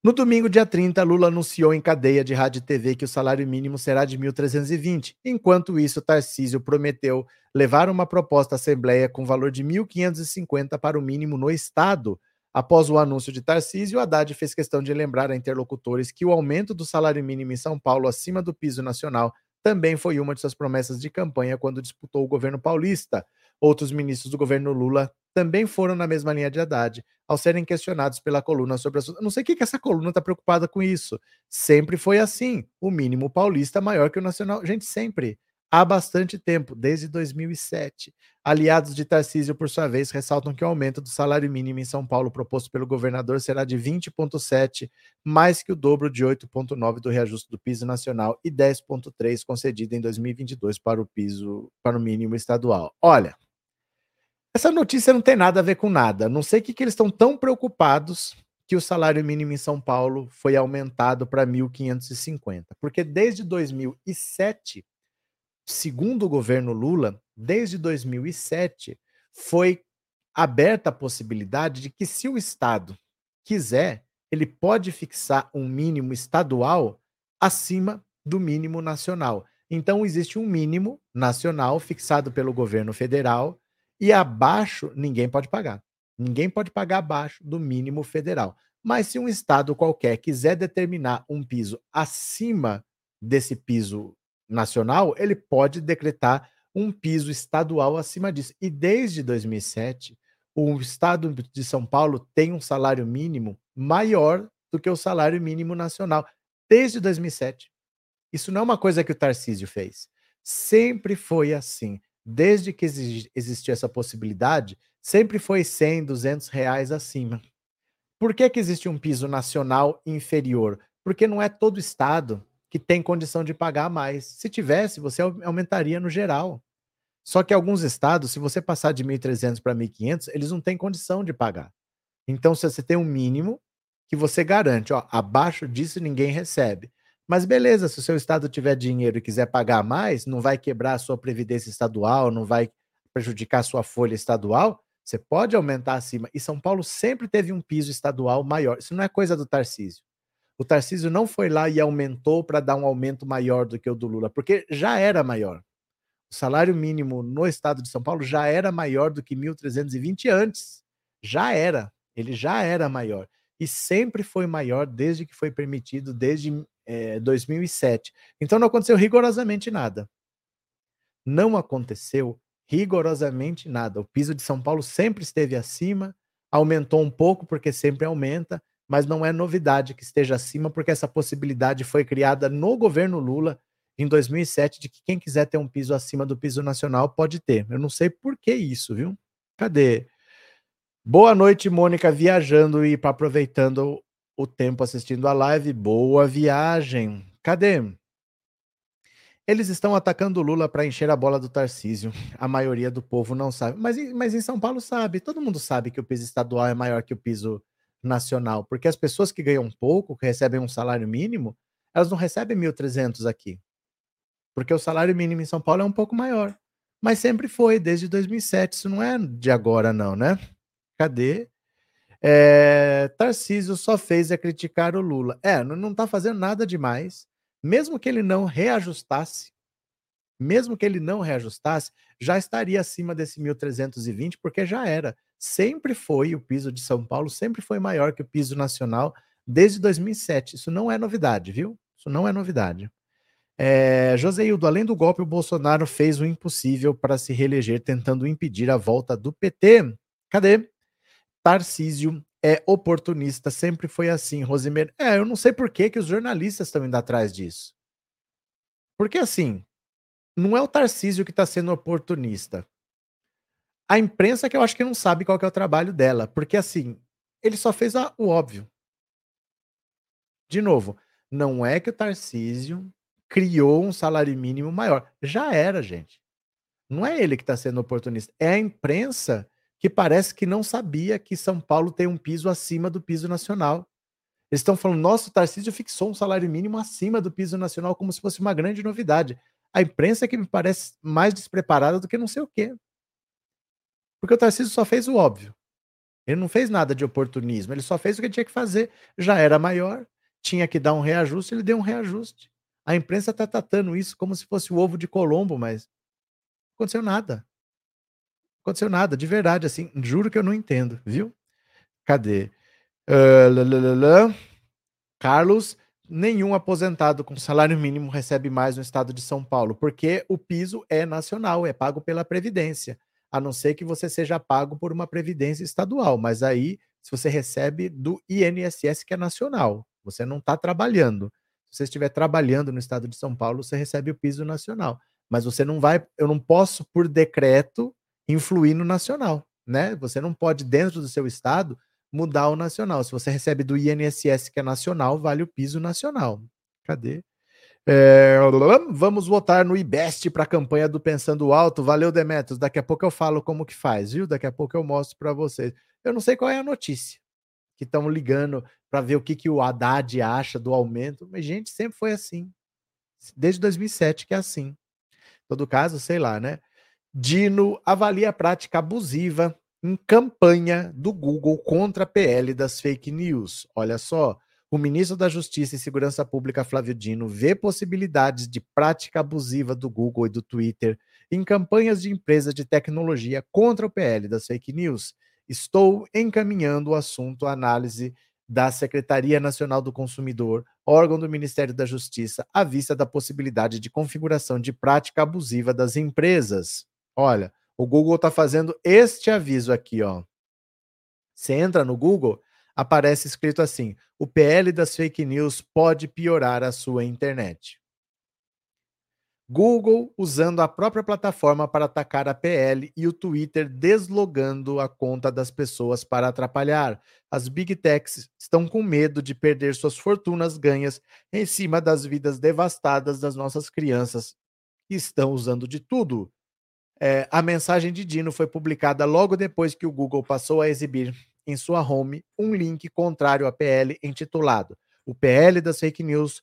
No domingo, dia 30, Lula anunciou em cadeia de rádio e TV que o salário mínimo será de 1.320. Enquanto isso, Tarcísio prometeu levar uma proposta à Assembleia com valor de 1.550 para o mínimo no Estado, Após o anúncio de Tarcísio, Haddad fez questão de lembrar a interlocutores que o aumento do salário mínimo em São Paulo acima do piso nacional também foi uma de suas promessas de campanha quando disputou o governo paulista. Outros ministros do governo Lula também foram na mesma linha de Haddad, ao serem questionados pela coluna sobre a. Não sei o que, que essa coluna está preocupada com isso. Sempre foi assim. O mínimo paulista maior que o nacional. Gente, sempre há bastante tempo, desde 2007. Aliados de Tarcísio, por sua vez, ressaltam que o aumento do salário mínimo em São Paulo proposto pelo governador será de 20,7, mais que o dobro de 8,9 do reajuste do piso nacional e 10,3 concedido em 2022 para o piso para o mínimo estadual. Olha, essa notícia não tem nada a ver com nada. Não sei o que, que eles estão tão preocupados que o salário mínimo em São Paulo foi aumentado para 1.550, porque desde 2007 segundo o governo Lula, desde 2007, foi aberta a possibilidade de que, se o Estado quiser, ele pode fixar um mínimo estadual acima do mínimo nacional. Então, existe um mínimo nacional fixado pelo governo federal e abaixo ninguém pode pagar. Ninguém pode pagar abaixo do mínimo federal. Mas se um estado qualquer quiser determinar um piso acima desse piso nacional, ele pode decretar um piso estadual acima disso. E desde 2007, o estado de São Paulo tem um salário mínimo maior do que o salário mínimo nacional. Desde 2007. Isso não é uma coisa que o Tarcísio fez. Sempre foi assim. Desde que existiu essa possibilidade, sempre foi 100, 200 reais acima. Por que, que existe um piso nacional inferior? Porque não é todo estado que tem condição de pagar mais. Se tivesse, você aumentaria no geral. Só que alguns estados, se você passar de 1.300 para 1.500, eles não têm condição de pagar. Então, se você tem um mínimo que você garante, ó, abaixo disso ninguém recebe. Mas beleza, se o seu estado tiver dinheiro e quiser pagar mais, não vai quebrar a sua previdência estadual, não vai prejudicar a sua folha estadual, você pode aumentar acima. E São Paulo sempre teve um piso estadual maior. Isso não é coisa do Tarcísio. O Tarcísio não foi lá e aumentou para dar um aumento maior do que o do Lula, porque já era maior. O salário mínimo no estado de São Paulo já era maior do que 1.320 antes. Já era. Ele já era maior. E sempre foi maior desde que foi permitido, desde é, 2007. Então não aconteceu rigorosamente nada. Não aconteceu Rigorosamente nada. O piso de São Paulo sempre esteve acima, aumentou um pouco porque sempre aumenta, mas não é novidade que esteja acima, porque essa possibilidade foi criada no governo Lula em 2007 de que quem quiser ter um piso acima do piso nacional pode ter. Eu não sei por que isso, viu? Cadê? Boa noite, Mônica, viajando e aproveitando o tempo assistindo a live. Boa viagem. Cadê? Eles estão atacando o Lula para encher a bola do Tarcísio. A maioria do povo não sabe. Mas, mas em São Paulo sabe. Todo mundo sabe que o piso estadual é maior que o piso nacional. Porque as pessoas que ganham pouco, que recebem um salário mínimo, elas não recebem 1.300 aqui. Porque o salário mínimo em São Paulo é um pouco maior. Mas sempre foi, desde 2007. Isso não é de agora, não, né? Cadê? É, Tarcísio só fez é criticar o Lula. É, não está fazendo nada demais mesmo que ele não reajustasse, mesmo que ele não reajustasse, já estaria acima desse 1.320, porque já era. Sempre foi o piso de São Paulo, sempre foi maior que o piso nacional desde 2007. Isso não é novidade, viu? Isso não é novidade. É, Joseildo, além do golpe, o Bolsonaro fez o impossível para se reeleger, tentando impedir a volta do PT. Cadê? Tarcísio é oportunista, sempre foi assim, Rosimer. É, eu não sei por que, que os jornalistas estão indo atrás disso. Porque assim, não é o Tarcísio que está sendo oportunista. A imprensa que eu acho que não sabe qual é o trabalho dela, porque assim, ele só fez a, o óbvio. De novo, não é que o Tarcísio criou um salário mínimo maior. Já era, gente. Não é ele que está sendo oportunista, é a imprensa que parece que não sabia que São Paulo tem um piso acima do piso nacional. Eles estão falando, nosso Tarcísio fixou um salário mínimo acima do piso nacional, como se fosse uma grande novidade. A imprensa é que me parece mais despreparada do que não sei o quê. Porque o Tarcísio só fez o óbvio. Ele não fez nada de oportunismo, ele só fez o que tinha que fazer. Já era maior, tinha que dar um reajuste, ele deu um reajuste. A imprensa está tratando isso como se fosse o ovo de Colombo, mas não aconteceu nada aconteceu nada, de verdade, assim, juro que eu não entendo, viu? Cadê? Uh, Carlos, nenhum aposentado com salário mínimo recebe mais no estado de São Paulo, porque o piso é nacional, é pago pela Previdência, a não ser que você seja pago por uma Previdência estadual, mas aí, se você recebe do INSS, que é nacional, você não está trabalhando. Se você estiver trabalhando no estado de São Paulo, você recebe o piso nacional. Mas você não vai, eu não posso, por decreto, influir no nacional, né? Você não pode, dentro do seu estado, mudar o nacional. Se você recebe do INSS, que é nacional, vale o piso nacional. Cadê? É, vamos votar no IBEST para a campanha do Pensando Alto. Valeu, Demetrios. Daqui a pouco eu falo como que faz, viu? Daqui a pouco eu mostro para vocês. Eu não sei qual é a notícia que estão ligando para ver o que, que o Haddad acha do aumento, mas, gente, sempre foi assim. Desde 2007 que é assim. Em todo caso, sei lá, né? Dino avalia a prática abusiva em campanha do Google contra a PL das fake news. Olha só, o ministro da Justiça e Segurança Pública, Flávio Dino, vê possibilidades de prática abusiva do Google e do Twitter em campanhas de empresas de tecnologia contra o PL das fake news. Estou encaminhando o assunto à análise da Secretaria Nacional do Consumidor, órgão do Ministério da Justiça, à vista da possibilidade de configuração de prática abusiva das empresas. Olha, o Google está fazendo este aviso aqui, ó. Você entra no Google, aparece escrito assim: o PL das fake news pode piorar a sua internet. Google usando a própria plataforma para atacar a PL e o Twitter deslogando a conta das pessoas para atrapalhar. As big techs estão com medo de perder suas fortunas ganhas em cima das vidas devastadas das nossas crianças estão usando de tudo é, a mensagem de Dino foi publicada logo depois que o Google passou a exibir em sua home um link contrário à PL intitulado O PL das fake news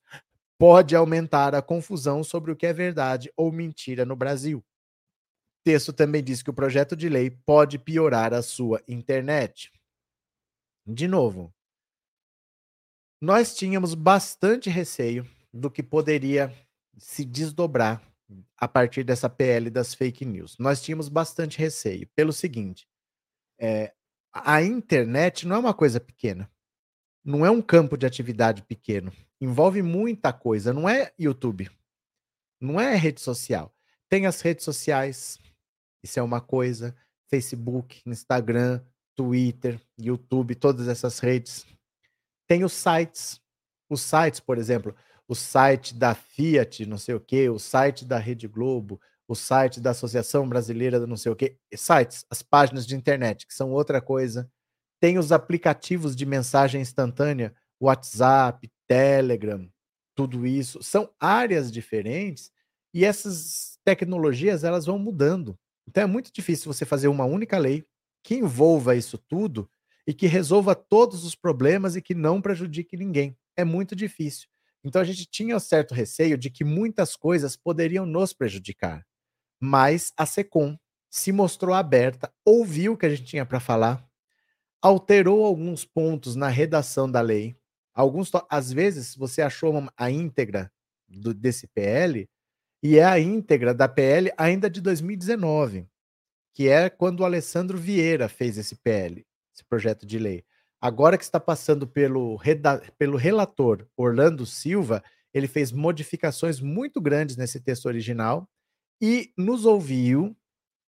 pode aumentar a confusão sobre o que é verdade ou mentira no Brasil. O texto também diz que o projeto de lei pode piorar a sua internet. De novo, nós tínhamos bastante receio do que poderia se desdobrar a partir dessa PL das fake news. Nós tínhamos bastante receio, pelo seguinte: é, a internet não é uma coisa pequena, não é um campo de atividade pequeno, envolve muita coisa, não é YouTube, não é rede social. Tem as redes sociais, Isso é uma coisa. Facebook, Instagram, Twitter, YouTube, todas essas redes. Tem os sites. Os sites, por exemplo, o site da Fiat, não sei o quê, o site da Rede Globo, o site da Associação Brasileira do não sei o quê. Sites, as páginas de internet, que são outra coisa. Tem os aplicativos de mensagem instantânea, WhatsApp, Telegram, tudo isso. São áreas diferentes e essas tecnologias elas vão mudando. Então é muito difícil você fazer uma única lei que envolva isso tudo e que resolva todos os problemas e que não prejudique ninguém. É muito difícil. Então a gente tinha um certo receio de que muitas coisas poderiam nos prejudicar. Mas a SECOM se mostrou aberta, ouviu o que a gente tinha para falar, alterou alguns pontos na redação da lei. Alguns, às vezes, você achou a íntegra do, desse PL e é a íntegra da PL ainda de 2019, que é quando o Alessandro Vieira fez esse PL, esse projeto de lei. Agora que está passando pelo, pelo relator Orlando Silva, ele fez modificações muito grandes nesse texto original e nos ouviu,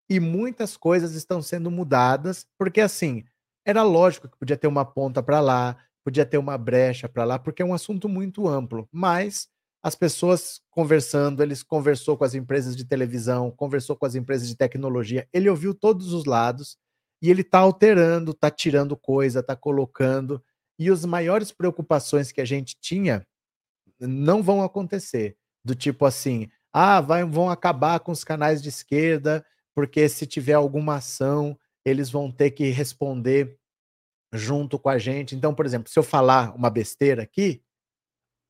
e muitas coisas estão sendo mudadas, porque assim, era lógico que podia ter uma ponta para lá, podia ter uma brecha para lá, porque é um assunto muito amplo, mas as pessoas conversando, ele conversou com as empresas de televisão, conversou com as empresas de tecnologia, ele ouviu todos os lados e ele está alterando, está tirando coisa, está colocando, e as maiores preocupações que a gente tinha não vão acontecer, do tipo assim, ah, vai, vão acabar com os canais de esquerda, porque se tiver alguma ação, eles vão ter que responder junto com a gente. Então, por exemplo, se eu falar uma besteira aqui,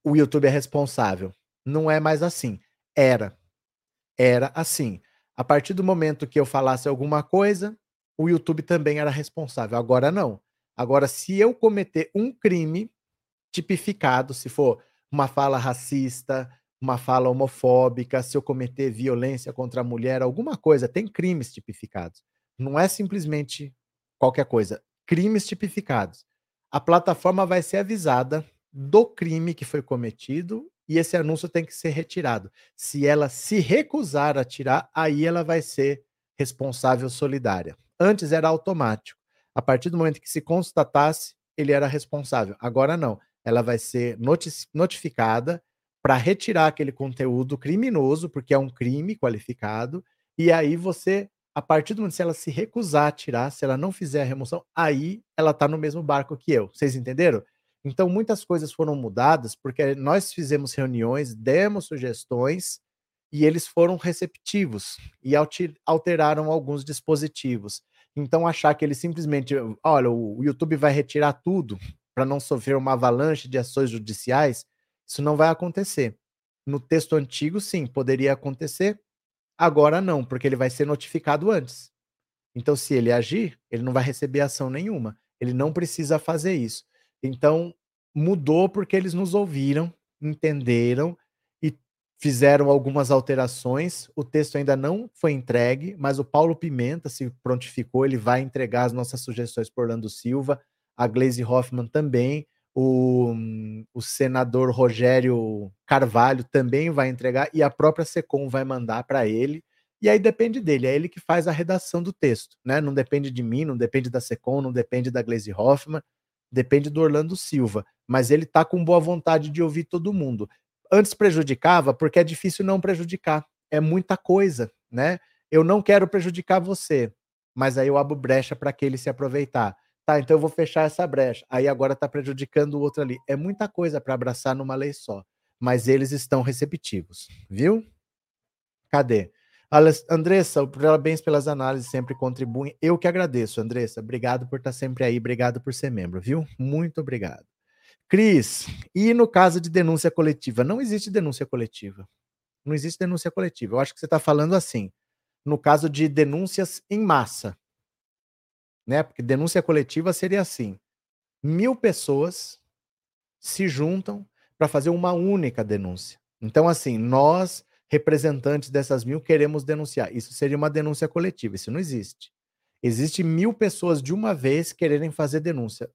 o YouTube é responsável. Não é mais assim. Era. Era assim. A partir do momento que eu falasse alguma coisa, o YouTube também era responsável. Agora não. Agora, se eu cometer um crime tipificado, se for uma fala racista, uma fala homofóbica, se eu cometer violência contra a mulher, alguma coisa, tem crimes tipificados. Não é simplesmente qualquer coisa, crimes tipificados. A plataforma vai ser avisada do crime que foi cometido e esse anúncio tem que ser retirado. Se ela se recusar a tirar, aí ela vai ser responsável solidária. Antes era automático. A partir do momento que se constatasse, ele era responsável. Agora não. Ela vai ser notificada para retirar aquele conteúdo criminoso, porque é um crime qualificado, e aí você, a partir do momento que ela se recusar a tirar, se ela não fizer a remoção, aí ela está no mesmo barco que eu. Vocês entenderam? Então, muitas coisas foram mudadas porque nós fizemos reuniões, demos sugestões e eles foram receptivos e alteraram alguns dispositivos. Então, achar que ele simplesmente, olha, o YouTube vai retirar tudo para não sofrer uma avalanche de ações judiciais, isso não vai acontecer. No texto antigo, sim, poderia acontecer. Agora não, porque ele vai ser notificado antes. Então, se ele agir, ele não vai receber ação nenhuma. Ele não precisa fazer isso. Então, mudou porque eles nos ouviram, entenderam e fizeram algumas alterações. O texto ainda não foi entregue, mas o Paulo Pimenta se prontificou, ele vai entregar as nossas sugestões por Orlando Silva, a Glaze Hoffman também, o, o senador Rogério Carvalho também vai entregar e a própria Secom vai mandar para ele. E aí depende dele, é ele que faz a redação do texto, né? Não depende de mim, não depende da Secom, não depende da Glaze Hoffman depende do Orlando Silva, mas ele tá com boa vontade de ouvir todo mundo. Antes prejudicava porque é difícil não prejudicar, é muita coisa, né? Eu não quero prejudicar você, mas aí eu abro brecha para que ele se aproveitar. Tá, então eu vou fechar essa brecha. Aí agora tá prejudicando o outro ali. É muita coisa para abraçar numa lei só, mas eles estão receptivos, viu? Cadê? Andressa, parabéns pelas análises, sempre contribuem. Eu que agradeço, Andressa. Obrigado por estar sempre aí, obrigado por ser membro, viu? Muito obrigado. Cris, e no caso de denúncia coletiva? Não existe denúncia coletiva. Não existe denúncia coletiva. Eu acho que você está falando assim, no caso de denúncias em massa. Né? Porque denúncia coletiva seria assim: mil pessoas se juntam para fazer uma única denúncia. Então, assim, nós representantes dessas mil queremos denunciar. Isso seria uma denúncia coletiva. Isso não existe. Existe mil pessoas de uma vez quererem fazer denúncia.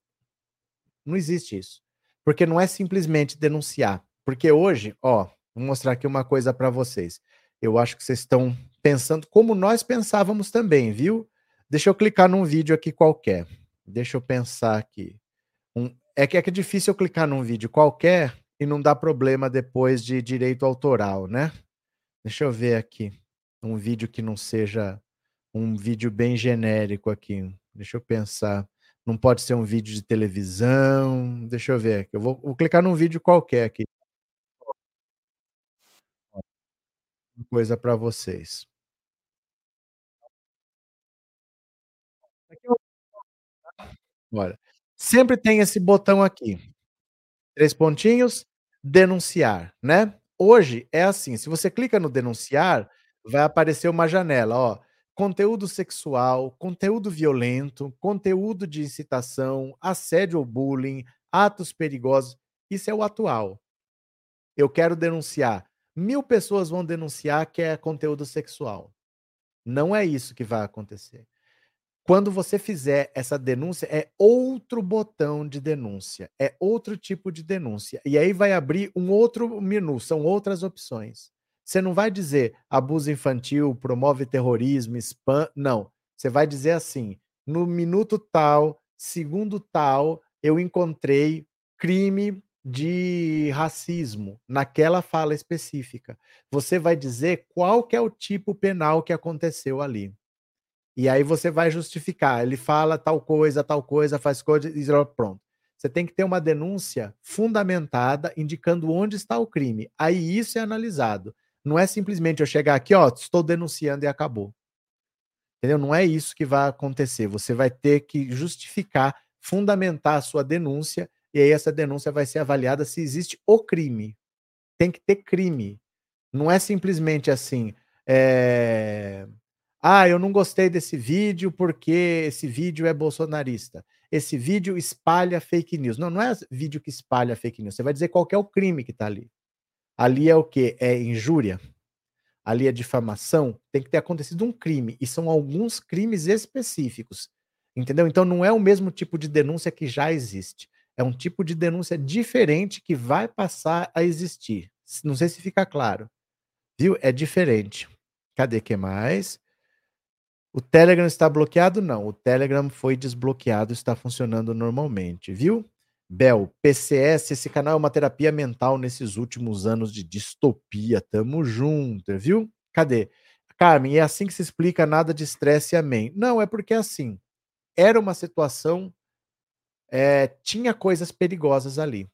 Não existe isso. Porque não é simplesmente denunciar. Porque hoje, ó, vou mostrar aqui uma coisa para vocês. Eu acho que vocês estão pensando como nós pensávamos também, viu? Deixa eu clicar num vídeo aqui qualquer. Deixa eu pensar aqui. Um, é, que, é que é difícil eu clicar num vídeo qualquer e não dá problema depois de direito autoral, né? Deixa eu ver aqui. Um vídeo que não seja um vídeo bem genérico aqui. Deixa eu pensar. Não pode ser um vídeo de televisão. Deixa eu ver aqui. Eu vou, vou clicar num vídeo qualquer aqui. Coisa para vocês. Olha, sempre tem esse botão aqui. Três pontinhos, denunciar, né? Hoje é assim, se você clica no denunciar, vai aparecer uma janela, ó, conteúdo sexual, conteúdo violento, conteúdo de incitação, assédio ou bullying, atos perigosos. Isso é o atual. Eu quero denunciar. Mil pessoas vão denunciar que é conteúdo sexual. Não é isso que vai acontecer. Quando você fizer essa denúncia, é outro botão de denúncia, é outro tipo de denúncia. E aí vai abrir um outro menu, são outras opções. Você não vai dizer abuso infantil, promove terrorismo, spam, não. Você vai dizer assim: no minuto tal, segundo tal, eu encontrei crime de racismo naquela fala específica. Você vai dizer qual que é o tipo penal que aconteceu ali. E aí você vai justificar. Ele fala tal coisa, tal coisa, faz coisa e pronto. Você tem que ter uma denúncia fundamentada indicando onde está o crime. Aí isso é analisado. Não é simplesmente eu chegar aqui, ó, estou denunciando e acabou. Entendeu? Não é isso que vai acontecer. Você vai ter que justificar, fundamentar a sua denúncia e aí essa denúncia vai ser avaliada se existe o crime. Tem que ter crime. Não é simplesmente assim, é... Ah, eu não gostei desse vídeo porque esse vídeo é bolsonarista. Esse vídeo espalha fake news. Não, não é vídeo que espalha fake news. Você vai dizer qual é o crime que está ali. Ali é o quê? É injúria? Ali é difamação? Tem que ter acontecido um crime. E são alguns crimes específicos. Entendeu? Então não é o mesmo tipo de denúncia que já existe. É um tipo de denúncia diferente que vai passar a existir. Não sei se fica claro. Viu? É diferente. Cadê que mais? O Telegram está bloqueado? Não, o Telegram foi desbloqueado, está funcionando normalmente, viu? Bel, PCS, esse canal é uma terapia mental nesses últimos anos de distopia. Tamo junto, viu? Cadê? Carmen, é assim que se explica nada de estresse, amém. Não, é porque assim, era uma situação, é, tinha coisas perigosas ali.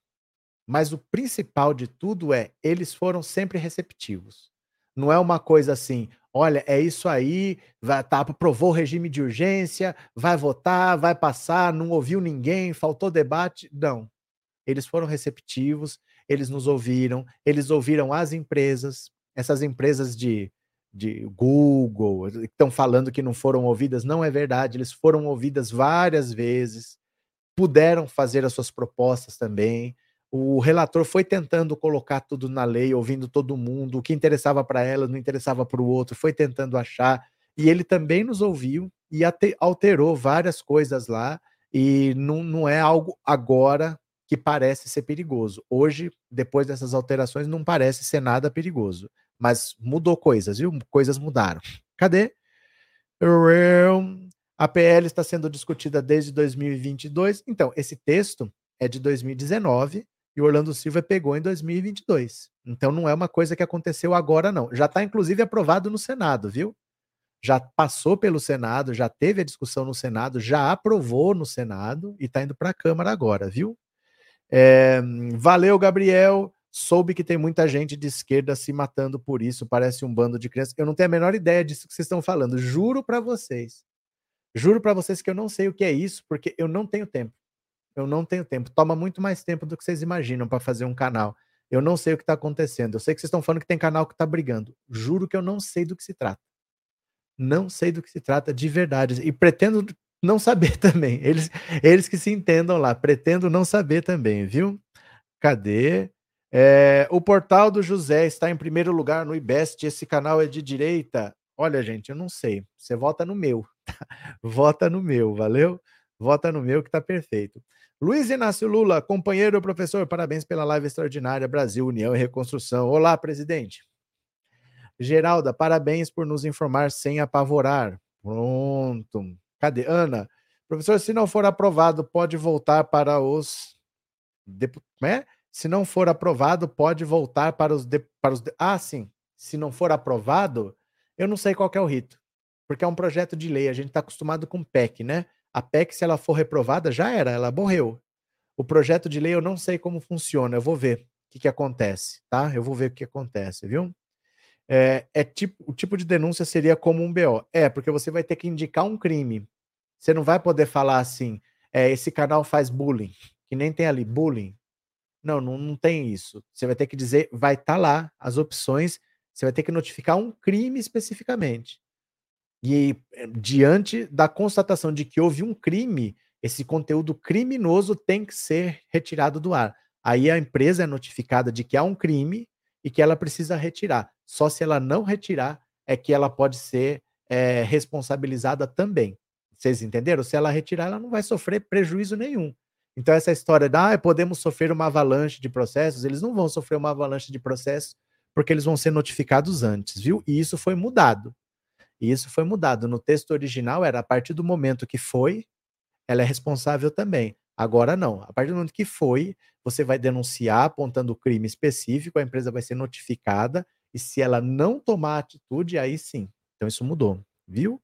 Mas o principal de tudo é, eles foram sempre receptivos. Não é uma coisa assim, olha, é isso aí, vai, tá, aprovou o regime de urgência, vai votar, vai passar, não ouviu ninguém, faltou debate. Não. Eles foram receptivos, eles nos ouviram, eles ouviram as empresas, essas empresas de, de Google, estão falando que não foram ouvidas, não é verdade, eles foram ouvidas várias vezes, puderam fazer as suas propostas também o relator foi tentando colocar tudo na lei, ouvindo todo mundo, o que interessava para ela não interessava para o outro, foi tentando achar, e ele também nos ouviu e alterou várias coisas lá, e não, não é algo agora que parece ser perigoso. Hoje, depois dessas alterações, não parece ser nada perigoso, mas mudou coisas, viu? Coisas mudaram. Cadê? A PL está sendo discutida desde 2022. Então, esse texto é de 2019 e o Orlando Silva pegou em 2022. Então não é uma coisa que aconteceu agora, não. Já está, inclusive, aprovado no Senado, viu? Já passou pelo Senado, já teve a discussão no Senado, já aprovou no Senado e está indo para a Câmara agora, viu? É, valeu, Gabriel. Soube que tem muita gente de esquerda se matando por isso, parece um bando de crianças. Eu não tenho a menor ideia disso que vocês estão falando. Juro para vocês. Juro para vocês que eu não sei o que é isso, porque eu não tenho tempo. Eu não tenho tempo. Toma muito mais tempo do que vocês imaginam para fazer um canal. Eu não sei o que está acontecendo. Eu sei que vocês estão falando que tem canal que está brigando. Juro que eu não sei do que se trata. Não sei do que se trata de verdade. E pretendo não saber também. Eles, eles que se entendam lá. Pretendo não saber também, viu? Cadê? É, o portal do José está em primeiro lugar no IBEST. Esse canal é de direita. Olha, gente, eu não sei. Você vota no meu. vota no meu, valeu? Vota no meu que está perfeito. Luiz Inácio Lula, companheiro professor, parabéns pela live extraordinária Brasil, União e Reconstrução. Olá, presidente. Geralda, parabéns por nos informar sem apavorar. Pronto. Cadê? Ana, professor, se não for aprovado, pode voltar para os. É? Se não for aprovado, pode voltar para os, de... para os. Ah, sim. Se não for aprovado, eu não sei qual é o rito. Porque é um projeto de lei. A gente está acostumado com PEC, né? A PEC, se ela for reprovada, já era, ela morreu. O projeto de lei eu não sei como funciona, eu vou ver o que, que acontece, tá? Eu vou ver o que acontece, viu? É, é tipo, o tipo de denúncia seria como um BO. É, porque você vai ter que indicar um crime. Você não vai poder falar assim, é, esse canal faz bullying, que nem tem ali bullying. Não, não, não tem isso. Você vai ter que dizer, vai estar tá lá as opções, você vai ter que notificar um crime especificamente. E eh, diante da constatação de que houve um crime, esse conteúdo criminoso tem que ser retirado do ar. Aí a empresa é notificada de que há um crime e que ela precisa retirar. Só se ela não retirar é que ela pode ser é, responsabilizada também. Vocês entenderam? Se ela retirar, ela não vai sofrer prejuízo nenhum. Então, essa história de ah, podemos sofrer uma avalanche de processos, eles não vão sofrer uma avalanche de processos porque eles vão ser notificados antes, viu? E isso foi mudado. E isso foi mudado. No texto original era a partir do momento que foi, ela é responsável também. Agora não. A partir do momento que foi, você vai denunciar apontando o crime específico, a empresa vai ser notificada, e se ela não tomar atitude, aí sim. Então isso mudou, viu?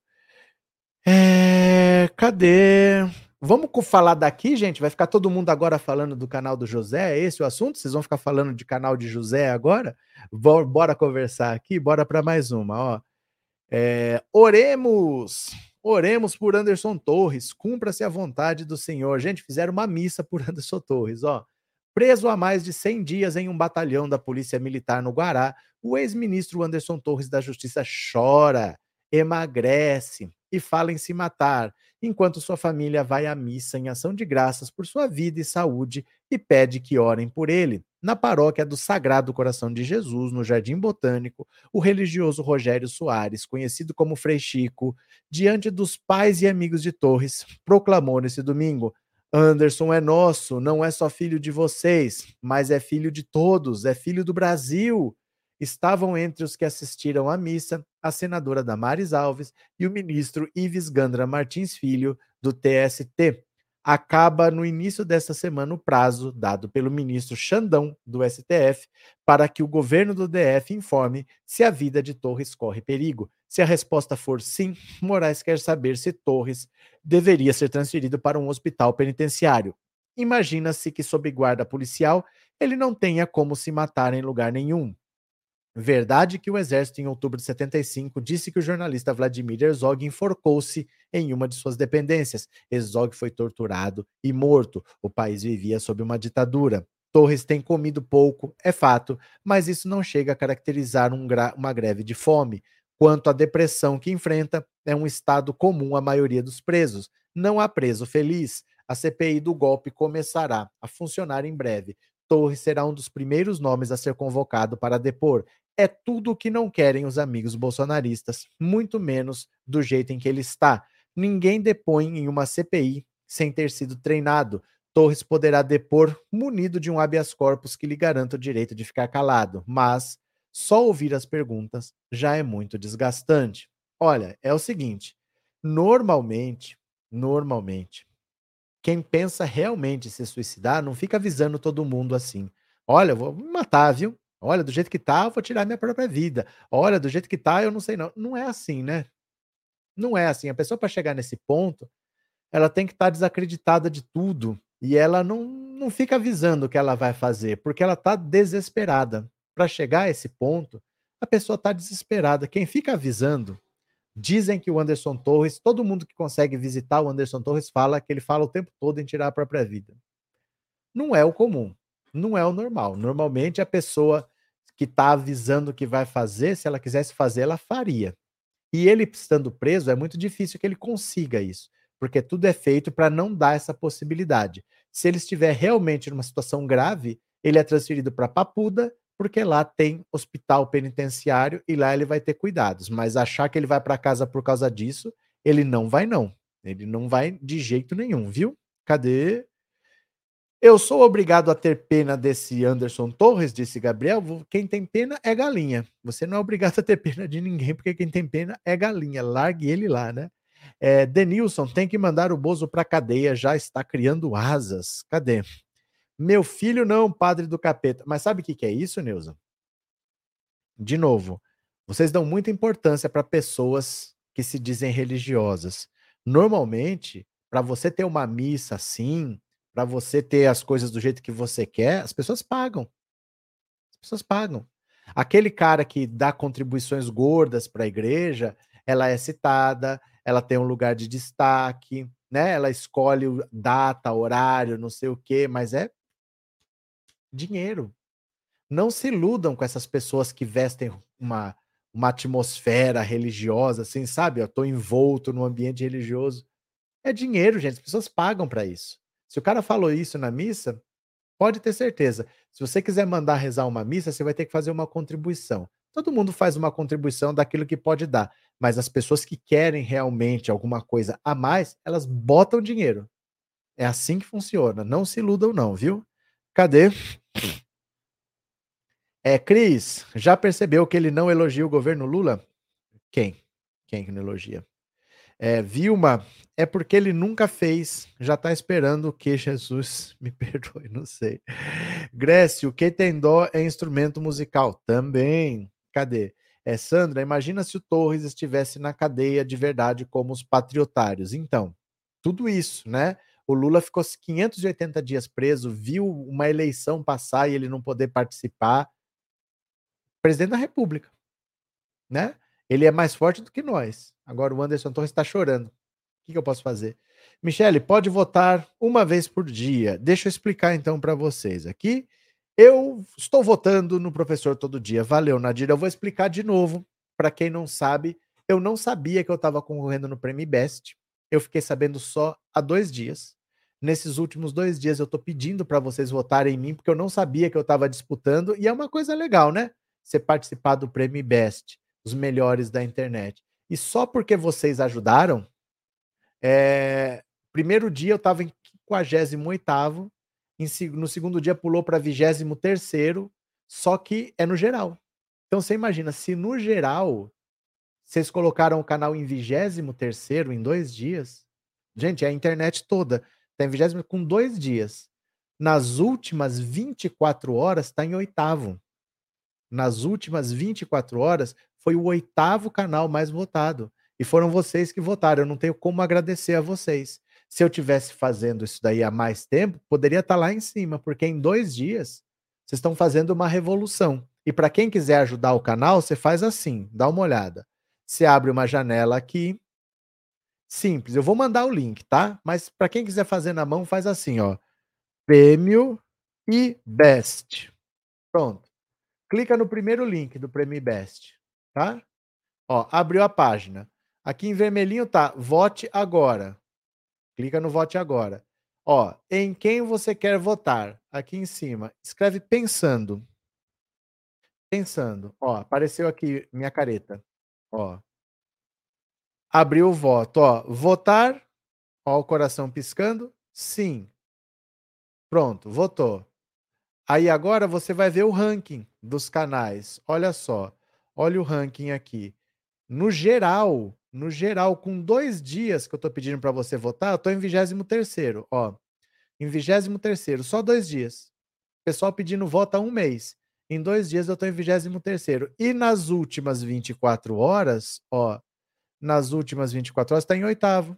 É... Cadê? Vamos falar daqui, gente? Vai ficar todo mundo agora falando do canal do José? É esse o assunto? Vocês vão ficar falando de canal de José agora? Bora conversar aqui? Bora para mais uma, ó. É... Oremos! Oremos por Anderson Torres, cumpra-se a vontade do Senhor. Gente, fizeram uma missa por Anderson Torres, ó. Preso há mais de 100 dias em um batalhão da Polícia Militar no Guará, o ex-ministro Anderson Torres da Justiça chora, emagrece e fala em se matar, enquanto sua família vai à missa em ação de graças por sua vida e saúde e pede que orem por ele. Na paróquia do Sagrado Coração de Jesus, no Jardim Botânico, o religioso Rogério Soares, conhecido como Frei Chico, diante dos pais e amigos de Torres, proclamou nesse domingo: Anderson é nosso, não é só filho de vocês, mas é filho de todos, é filho do Brasil. Estavam entre os que assistiram à missa a senadora Damares Alves e o ministro Ives Gandra Martins Filho, do TST. Acaba no início desta semana o prazo dado pelo ministro Xandão, do STF, para que o governo do DF informe se a vida de Torres corre perigo. Se a resposta for sim, Moraes quer saber se Torres deveria ser transferido para um hospital penitenciário. Imagina-se que, sob guarda policial, ele não tenha como se matar em lugar nenhum. Verdade que o exército, em outubro de 75, disse que o jornalista Vladimir Herzog enforcou-se em uma de suas dependências. Herzog foi torturado e morto. O país vivia sob uma ditadura. Torres tem comido pouco, é fato, mas isso não chega a caracterizar um uma greve de fome. Quanto à depressão que enfrenta, é um estado comum à maioria dos presos. Não há preso feliz. A CPI do golpe começará a funcionar em breve. Torres será um dos primeiros nomes a ser convocado para depor é tudo o que não querem os amigos bolsonaristas, muito menos do jeito em que ele está. Ninguém depõe em uma CPI sem ter sido treinado. Torres poderá depor munido de um habeas corpus que lhe garanta o direito de ficar calado, mas só ouvir as perguntas já é muito desgastante. Olha, é o seguinte, normalmente, normalmente, quem pensa realmente se suicidar não fica avisando todo mundo assim. Olha, eu vou me matar, viu? Olha, do jeito que tá, eu vou tirar minha própria vida. Olha, do jeito que tá, eu não sei não. Não é assim, né? Não é assim. A pessoa para chegar nesse ponto, ela tem que estar tá desacreditada de tudo e ela não, não fica avisando o que ela vai fazer, porque ela tá desesperada. Para chegar a esse ponto, a pessoa tá desesperada. Quem fica avisando, dizem que o Anderson Torres, todo mundo que consegue visitar o Anderson Torres fala que ele fala o tempo todo em tirar a própria vida. Não é o comum não é o normal. Normalmente a pessoa que está avisando que vai fazer, se ela quisesse fazer, ela faria. E ele estando preso, é muito difícil que ele consiga isso, porque tudo é feito para não dar essa possibilidade. Se ele estiver realmente numa situação grave, ele é transferido para Papuda, porque lá tem hospital penitenciário e lá ele vai ter cuidados. Mas achar que ele vai para casa por causa disso, ele não vai não. Ele não vai de jeito nenhum, viu? Cadê? Eu sou obrigado a ter pena desse Anderson Torres, disse Gabriel. Quem tem pena é galinha. Você não é obrigado a ter pena de ninguém, porque quem tem pena é galinha. Largue ele lá, né? É, Denilson, tem que mandar o Bozo pra cadeia, já está criando asas. Cadê? Meu filho não, padre do capeta. Mas sabe o que, que é isso, Neuza? De novo, vocês dão muita importância para pessoas que se dizem religiosas. Normalmente, para você ter uma missa assim, para você ter as coisas do jeito que você quer, as pessoas pagam. As pessoas pagam. Aquele cara que dá contribuições gordas para a igreja, ela é citada, ela tem um lugar de destaque, né? Ela escolhe data, horário, não sei o quê, mas é dinheiro. Não se iludam com essas pessoas que vestem uma, uma atmosfera religiosa, assim, sabe? Eu estou envolto no ambiente religioso. É dinheiro, gente. As pessoas pagam para isso. Se o cara falou isso na missa, pode ter certeza. Se você quiser mandar rezar uma missa, você vai ter que fazer uma contribuição. Todo mundo faz uma contribuição daquilo que pode dar, mas as pessoas que querem realmente alguma coisa a mais, elas botam dinheiro. É assim que funciona. Não se iludam, não, viu? Cadê? É, Cris, já percebeu que ele não elogia o governo Lula? Quem? Quem que não elogia? É, Vilma, é porque ele nunca fez, já está esperando que Jesus me perdoe, não sei. Grécio, que tem dó é instrumento musical? Também. Cadê? É, Sandra, imagina se o Torres estivesse na cadeia de verdade como os patriotários. Então, tudo isso, né? O Lula ficou 580 dias preso, viu uma eleição passar e ele não poder participar. Presidente da República, né? Ele é mais forte do que nós. Agora o Anderson Torres está chorando. O que, que eu posso fazer? Michele, pode votar uma vez por dia. Deixa eu explicar então para vocês aqui. Eu estou votando no professor todo dia. Valeu, Nadir. Eu vou explicar de novo para quem não sabe. Eu não sabia que eu estava concorrendo no Prêmio Best. Eu fiquei sabendo só há dois dias. Nesses últimos dois dias eu estou pedindo para vocês votarem em mim porque eu não sabia que eu estava disputando e é uma coisa legal, né? Você participar do Prêmio Best os melhores da internet. E só porque vocês ajudaram, é, primeiro dia eu estava em 58 em, no segundo dia pulou para 23 só que é no geral. Então você imagina, se no geral vocês colocaram o canal em 23 em dois dias, gente, é a internet toda está em 20 com dois dias. Nas últimas 24 horas está em oitavo. Nas últimas 24 horas foi o oitavo canal mais votado. E foram vocês que votaram. Eu não tenho como agradecer a vocês. Se eu tivesse fazendo isso daí há mais tempo, poderia estar tá lá em cima, porque em dois dias vocês estão fazendo uma revolução. E para quem quiser ajudar o canal, você faz assim, dá uma olhada. Você abre uma janela aqui. Simples. Eu vou mandar o link, tá? Mas para quem quiser fazer na mão, faz assim, ó. Prêmio e Best. Pronto. Clica no primeiro link do Prêmio Best tá? Ó, abriu a página. Aqui em vermelhinho tá vote agora. Clica no vote agora. Ó, em quem você quer votar? Aqui em cima. Escreve pensando. Pensando. Ó, apareceu aqui minha careta. Ó. Abriu o voto, ó. Votar. Ó, o coração piscando. Sim. Pronto, votou. Aí agora você vai ver o ranking dos canais. Olha só. Olha o ranking aqui. No geral, no geral, com dois dias que eu estou pedindo para você votar, eu estou em 23 ó. Em 23 só dois dias. Pessoal pedindo voto há um mês. Em dois dias eu estou em 23 E nas últimas 24 horas, ó, nas últimas 24 horas está em oitavo.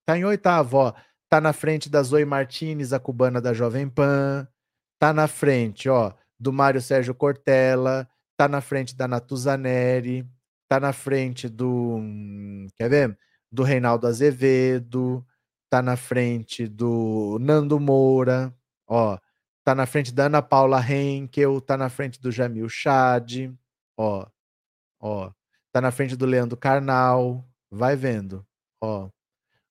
Está em oitavo, ó. Tá na frente da Zoe Martinez, a cubana da Jovem Pan. Tá na frente, ó, do Mário Sérgio Cortella, tá na frente da Natuzaneri, tá na frente do. Quer ver? Do Reinaldo Azevedo, tá na frente do Nando Moura, ó, tá na frente da Ana Paula Henkel, tá na frente do Jamil Chad, ó, ó, tá na frente do Leandro Carnal, vai vendo, ó,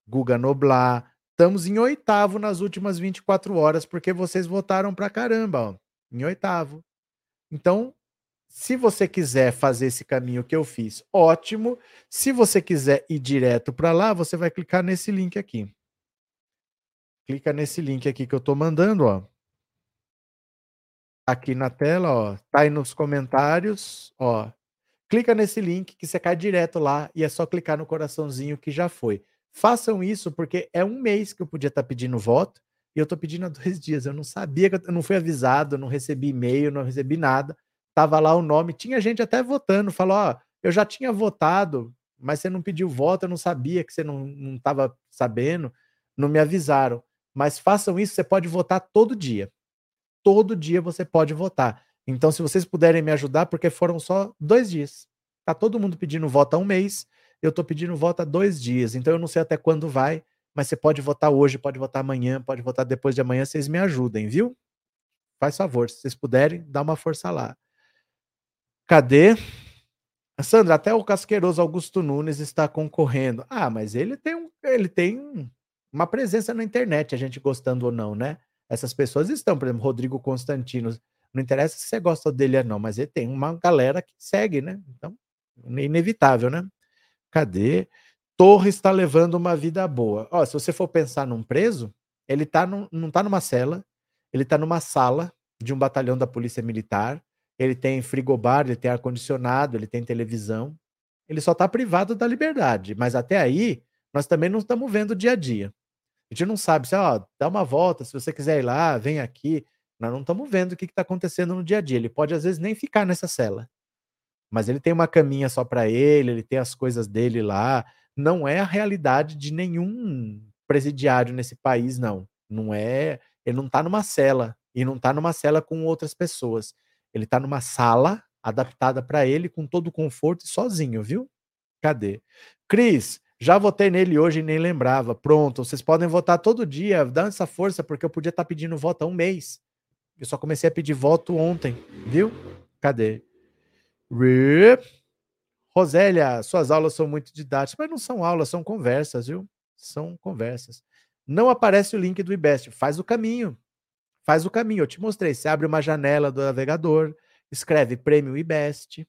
Guga Noblar, estamos em oitavo nas últimas 24 horas porque vocês votaram pra caramba, ó, em oitavo. Então, se você quiser fazer esse caminho que eu fiz, ótimo. Se você quiser ir direto para lá, você vai clicar nesse link aqui. clica nesse link aqui que eu tô mandando, ó. Aqui na tela, ó, tá aí nos comentários, ó. Clica nesse link que você cai direto lá e é só clicar no coraçãozinho que já foi. Façam isso porque é um mês que eu podia estar tá pedindo voto e eu tô pedindo há dois dias. Eu não sabia, eu não fui avisado, não recebi e-mail, não recebi nada. Tava lá o nome, tinha gente até votando, falou, ó, eu já tinha votado, mas você não pediu voto, eu não sabia que você não estava sabendo, não me avisaram. Mas façam isso, você pode votar todo dia. Todo dia você pode votar. Então, se vocês puderem me ajudar, porque foram só dois dias. Tá todo mundo pedindo voto há um mês, eu estou pedindo voto há dois dias. Então, eu não sei até quando vai, mas você pode votar hoje, pode votar amanhã, pode votar depois de amanhã, vocês me ajudem, viu? Faz favor, se vocês puderem, dá uma força lá. Cadê? Sandra, até o casqueiroso Augusto Nunes está concorrendo. Ah, mas ele tem, um, ele tem uma presença na internet, a gente gostando ou não, né? Essas pessoas estão, por exemplo, Rodrigo Constantino. Não interessa se você gosta dele ou não, mas ele tem uma galera que segue, né? Então, inevitável, né? Cadê? Torres está levando uma vida boa. Ó, se você for pensar num preso, ele tá num, não está numa cela, ele está numa sala de um batalhão da Polícia Militar ele tem frigobar, ele tem ar-condicionado, ele tem televisão. Ele só está privado da liberdade. Mas até aí, nós também não estamos vendo o dia a dia. A gente não sabe se, ó, dá uma volta, se você quiser ir lá, vem aqui. Nós não estamos vendo o que está acontecendo no dia a dia. Ele pode, às vezes, nem ficar nessa cela. Mas ele tem uma caminha só para ele, ele tem as coisas dele lá. Não é a realidade de nenhum presidiário nesse país, não. Não é. Ele não está numa cela. E não está numa cela com outras pessoas. Ele está numa sala adaptada para ele, com todo o conforto e sozinho, viu? Cadê? Cris, já votei nele hoje e nem lembrava. Pronto, vocês podem votar todo dia, dá essa força, porque eu podia estar tá pedindo voto há um mês. Eu só comecei a pedir voto ontem, viu? Cadê? Rosélia, suas aulas são muito didáticas, mas não são aulas, são conversas, viu? São conversas. Não aparece o link do IBEST, faz o caminho faz o caminho. Eu te mostrei. Você abre uma janela do navegador, escreve Prêmio IBEST,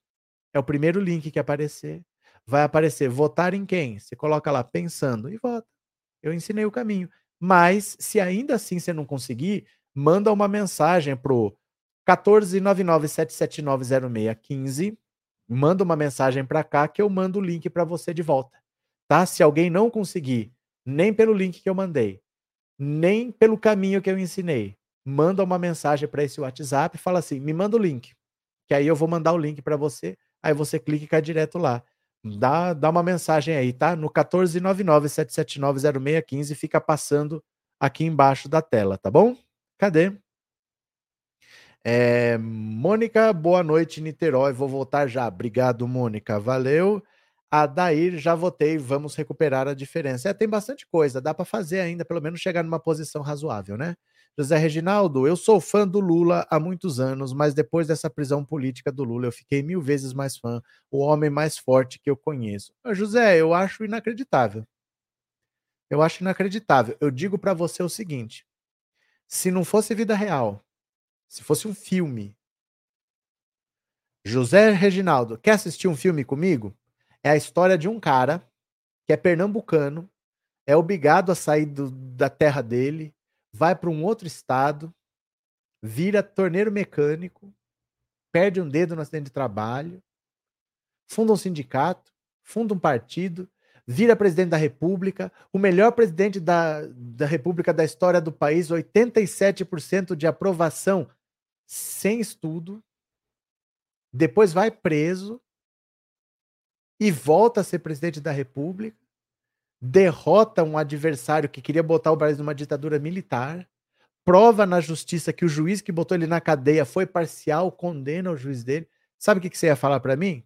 é o primeiro link que aparecer. Vai aparecer votar em quem? Você coloca lá pensando e vota. Eu ensinei o caminho. Mas, se ainda assim você não conseguir, manda uma mensagem pro 14997790615. Manda uma mensagem para cá que eu mando o link para você de volta. Tá? Se alguém não conseguir, nem pelo link que eu mandei, nem pelo caminho que eu ensinei, manda uma mensagem para esse WhatsApp e fala assim: me manda o link. Que aí eu vou mandar o link para você. Aí você clica e cai direto lá. Dá, dá uma mensagem aí, tá? No 14997790615 fica passando aqui embaixo da tela, tá bom? Cadê? É, Mônica, boa noite, Niterói. Vou voltar já. Obrigado, Mônica. Valeu. Adair, já votei. Vamos recuperar a diferença. É, tem bastante coisa. Dá para fazer ainda, pelo menos chegar numa posição razoável, né? José Reginaldo, eu sou fã do Lula há muitos anos, mas depois dessa prisão política do Lula, eu fiquei mil vezes mais fã, o homem mais forte que eu conheço. José, eu acho inacreditável. Eu acho inacreditável. Eu digo para você o seguinte: se não fosse vida real, se fosse um filme, José Reginaldo, quer assistir um filme comigo? É a história de um cara que é pernambucano, é obrigado a sair do, da terra dele, vai para um outro estado, vira torneiro mecânico, perde um dedo no acidente de trabalho, funda um sindicato, funda um partido, vira presidente da República, o melhor presidente da, da República da história do país, 87% de aprovação sem estudo, depois vai preso e volta a ser presidente da República, derrota um adversário que queria botar o Brasil numa ditadura militar, prova na justiça que o juiz que botou ele na cadeia foi parcial, condena o juiz dele. Sabe o que, você ia falar para mim?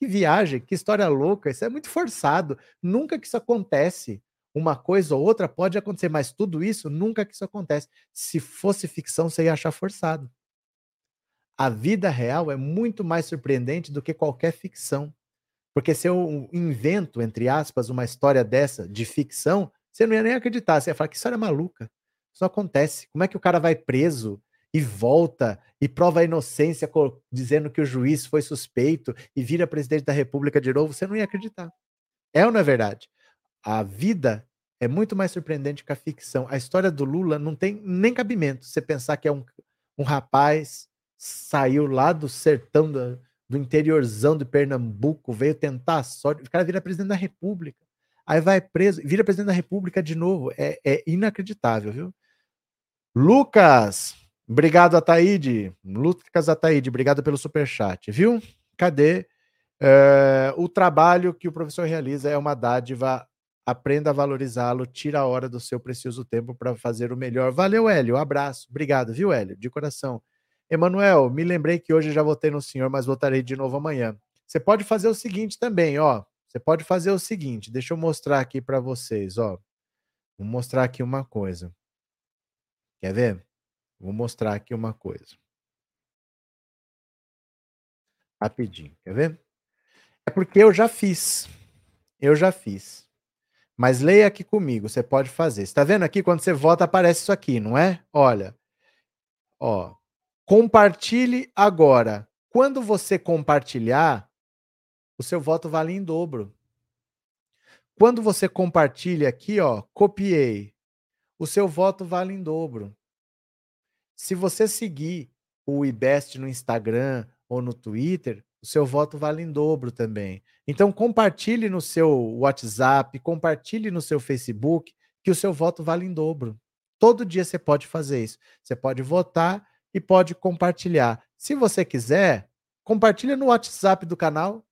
Que viagem, que história louca, isso é muito forçado. Nunca que isso acontece. Uma coisa ou outra pode acontecer, mas tudo isso nunca que isso acontece. Se fosse ficção, você ia achar forçado. A vida real é muito mais surpreendente do que qualquer ficção. Porque se eu invento, entre aspas, uma história dessa de ficção, você não ia nem acreditar. Você ia falar que história maluca. Isso acontece. Como é que o cara vai preso e volta e prova a inocência dizendo que o juiz foi suspeito e vira presidente da República de novo? Você não ia acreditar. É ou não é verdade? A vida é muito mais surpreendente que a ficção. A história do Lula não tem nem cabimento. Você pensar que é um, um rapaz saiu lá do sertão do, do interiorzão de Pernambuco, veio tentar a sorte, o cara vira presidente da República. Aí vai preso, vira presidente da República de novo. É, é inacreditável, viu? Lucas, obrigado, Ataíde. Lucas Ataíde, obrigado pelo superchat, viu? Cadê? É, o trabalho que o professor realiza é uma dádiva. Aprenda a valorizá-lo, tira a hora do seu precioso tempo para fazer o melhor. Valeu, Hélio. Um abraço. Obrigado, viu, Hélio? De coração. Emanuel, me lembrei que hoje já votei no senhor, mas votarei de novo amanhã. Você pode fazer o seguinte também, ó. Você pode fazer o seguinte, deixa eu mostrar aqui para vocês, ó. Vou mostrar aqui uma coisa. Quer ver? Vou mostrar aqui uma coisa. Rapidinho, quer ver? É porque eu já fiz. Eu já fiz. Mas leia aqui comigo, você pode fazer. Está vendo aqui quando você vota aparece isso aqui, não é? Olha. Ó, compartilhe agora. Quando você compartilhar, o seu voto vale em dobro. Quando você compartilha aqui, ó, copiei, o seu voto vale em dobro. Se você seguir o IBEST no Instagram ou no Twitter, o seu voto vale em dobro também. Então compartilhe no seu WhatsApp, compartilhe no seu Facebook, que o seu voto vale em dobro. Todo dia você pode fazer isso. Você pode votar e pode compartilhar. Se você quiser, compartilha no WhatsApp do canal,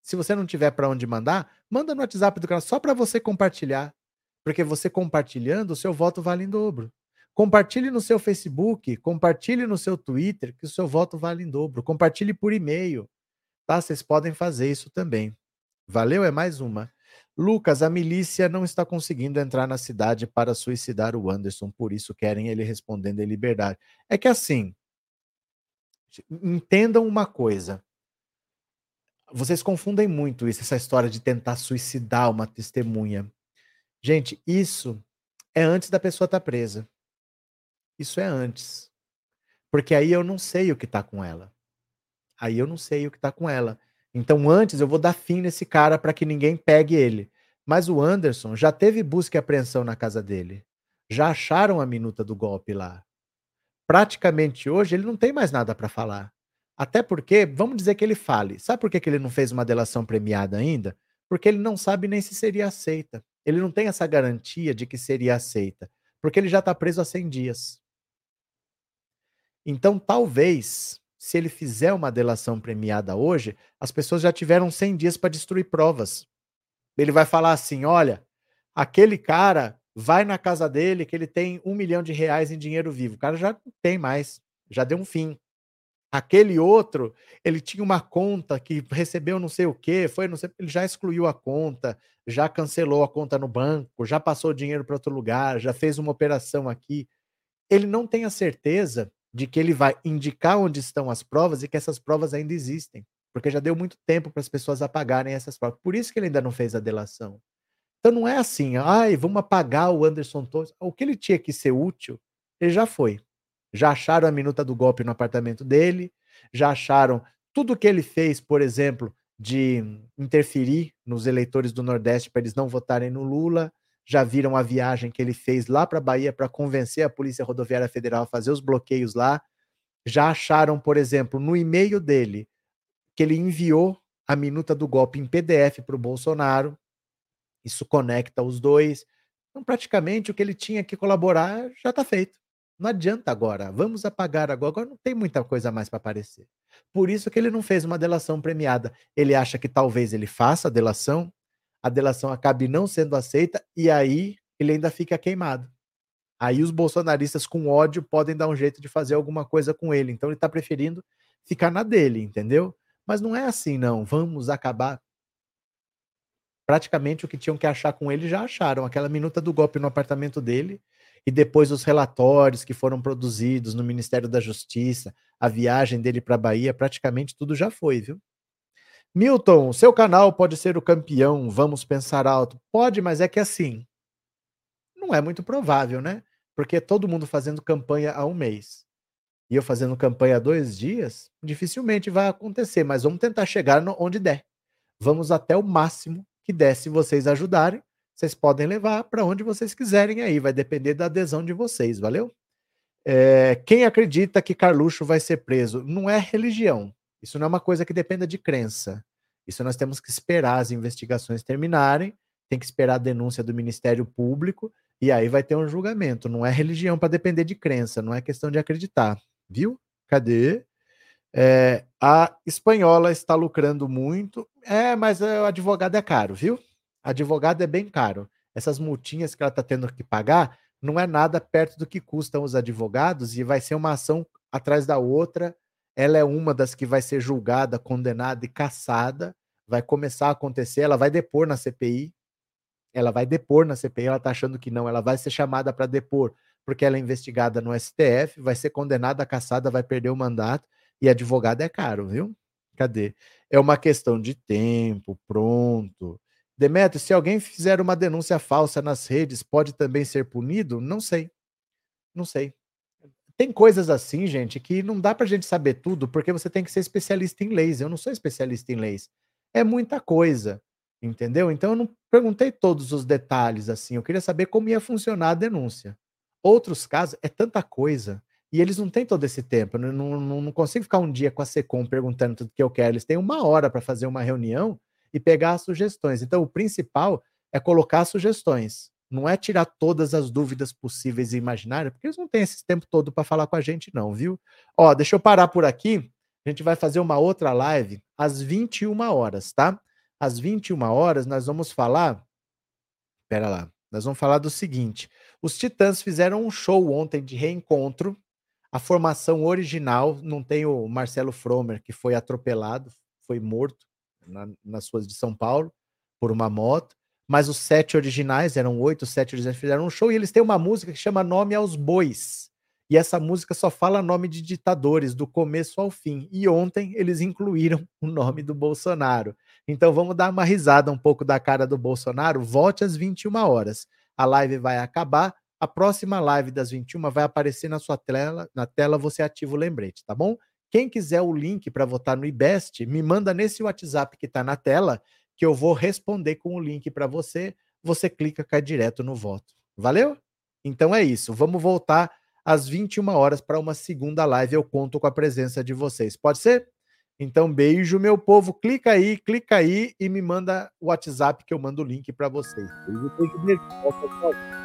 se você não tiver para onde mandar, manda no WhatsApp do canal só para você compartilhar. Porque você compartilhando, o seu voto vale em dobro. Compartilhe no seu Facebook, compartilhe no seu Twitter, que o seu voto vale em dobro. Compartilhe por e-mail. Tá? Vocês podem fazer isso também. Valeu? É mais uma. Lucas, a milícia não está conseguindo entrar na cidade para suicidar o Anderson, por isso querem ele respondendo em liberdade. É que assim, entendam uma coisa. Vocês confundem muito isso, essa história de tentar suicidar uma testemunha. Gente, isso é antes da pessoa estar tá presa. Isso é antes. Porque aí eu não sei o que está com ela. Aí eu não sei o que está com ela. Então antes eu vou dar fim nesse cara para que ninguém pegue ele. Mas o Anderson já teve busca e apreensão na casa dele. Já acharam a minuta do golpe lá. Praticamente hoje ele não tem mais nada para falar. Até porque, vamos dizer que ele fale. Sabe por que, ele não fez uma delação premiada ainda? Porque ele não sabe nem se seria aceita. Ele não tem essa garantia de que seria aceita. Porque ele já está preso há 100 dias. Então, talvez, se ele fizer uma delação premiada hoje, as pessoas já tiveram 100 dias para destruir provas. Ele vai falar assim: olha, aquele cara vai na casa dele que ele tem um milhão de reais em dinheiro vivo. O cara já não tem mais, já deu um fim. Aquele outro, ele tinha uma conta que recebeu não sei o que, foi não sei, ele já excluiu a conta, já cancelou a conta no banco, já passou o dinheiro para outro lugar, já fez uma operação aqui. Ele não tem a certeza de que ele vai indicar onde estão as provas e que essas provas ainda existem, porque já deu muito tempo para as pessoas apagarem essas provas. Por isso que ele ainda não fez a delação. Então não é assim, ai, vamos apagar o Anderson Torres. O que ele tinha que ser útil, ele já foi. Já acharam a minuta do golpe no apartamento dele, já acharam tudo que ele fez, por exemplo, de interferir nos eleitores do Nordeste para eles não votarem no Lula, já viram a viagem que ele fez lá para a Bahia para convencer a Polícia Rodoviária Federal a fazer os bloqueios lá. Já acharam, por exemplo, no e-mail dele, que ele enviou a minuta do golpe em PDF para o Bolsonaro. Isso conecta os dois. Então, praticamente, o que ele tinha que colaborar já está feito. Não adianta agora, vamos apagar agora, agora não tem muita coisa mais para aparecer. Por isso que ele não fez uma delação premiada. Ele acha que talvez ele faça a delação, a delação acabe não sendo aceita e aí ele ainda fica queimado. Aí os bolsonaristas com ódio podem dar um jeito de fazer alguma coisa com ele. Então ele está preferindo ficar na dele, entendeu? Mas não é assim, não. Vamos acabar. Praticamente o que tinham que achar com ele já acharam. Aquela minuta do golpe no apartamento dele e depois os relatórios que foram produzidos no Ministério da Justiça, a viagem dele para a Bahia, praticamente tudo já foi, viu? Milton, seu canal pode ser o campeão, vamos pensar alto. Pode, mas é que assim, não é muito provável, né? Porque todo mundo fazendo campanha há um mês e eu fazendo campanha há dois dias, dificilmente vai acontecer, mas vamos tentar chegar onde der. Vamos até o máximo que der se vocês ajudarem. vocês podem levar para onde vocês quiserem aí, vai depender da adesão de vocês, valeu? É, quem acredita que Carluxo vai ser preso? Não é religião. Isso não é uma coisa que dependa de crença. Isso nós temos que esperar as investigações terminarem, tem que esperar a denúncia do Ministério Público e aí vai ter um julgamento. Não é religião para depender de crença, não é questão de acreditar. Viu? Cadê? É, a espanhola está lucrando muito. É, mas o advogado é caro, viu? Advogado é bem caro. Essas multinhas que ela está tendo que pagar não é nada perto do que custam os advogados e vai ser uma ação atrás da outra. Ela é uma das que vai ser julgada, condenada e caçada. Vai começar a acontecer. Ela vai depor na CPI. Ela vai depor na CPI. Ela está achando que não. Ela vai ser chamada para depor porque ela é investigada no STF. Vai ser condenada, caçada, vai perder o mandato. E advogado é caro, viu? Cadê? É uma questão de tempo, pronto. Demetrio, se alguém fizer uma denúncia falsa nas redes, pode também ser punido? Não sei. Não sei. Tem coisas assim, gente, que não dá pra gente saber tudo, porque você tem que ser especialista em leis. Eu não sou especialista em leis. É muita coisa, entendeu? Então eu não perguntei todos os detalhes assim. Eu queria saber como ia funcionar a denúncia. Outros casos, é tanta coisa. E eles não têm todo esse tempo. Eu não, não, não consigo ficar um dia com a SECOM perguntando tudo que eu quero. Eles têm uma hora para fazer uma reunião e pegar as sugestões. Então, o principal é colocar sugestões. Não é tirar todas as dúvidas possíveis e imaginárias, porque eles não têm esse tempo todo para falar com a gente, não, viu? Ó, deixa eu parar por aqui. A gente vai fazer uma outra live às 21 horas, tá? Às 21 horas nós vamos falar. Pera lá. Nós vamos falar do seguinte: os Titãs fizeram um show ontem de reencontro a formação original, não tem o Marcelo Fromer, que foi atropelado, foi morto na, nas ruas de São Paulo por uma moto, mas os sete originais, eram oito, sete originais, fizeram um show e eles têm uma música que chama Nome aos Bois. E essa música só fala nome de ditadores, do começo ao fim. E ontem eles incluíram o nome do Bolsonaro. Então vamos dar uma risada um pouco da cara do Bolsonaro. Volte às 21 horas. A live vai acabar a próxima live das 21 vai aparecer na sua tela, na tela você ativa o lembrete, tá bom? Quem quiser o link para votar no IBEST, me manda nesse WhatsApp que está na tela, que eu vou responder com o link para você. Você clica, cai direto no voto. Valeu? Então é isso. Vamos voltar às 21 horas para uma segunda live. Eu conto com a presença de vocês. Pode ser? Então, beijo, meu povo. Clica aí, clica aí e me manda o WhatsApp que eu mando o link para vocês. Beijo, beijo, beijo.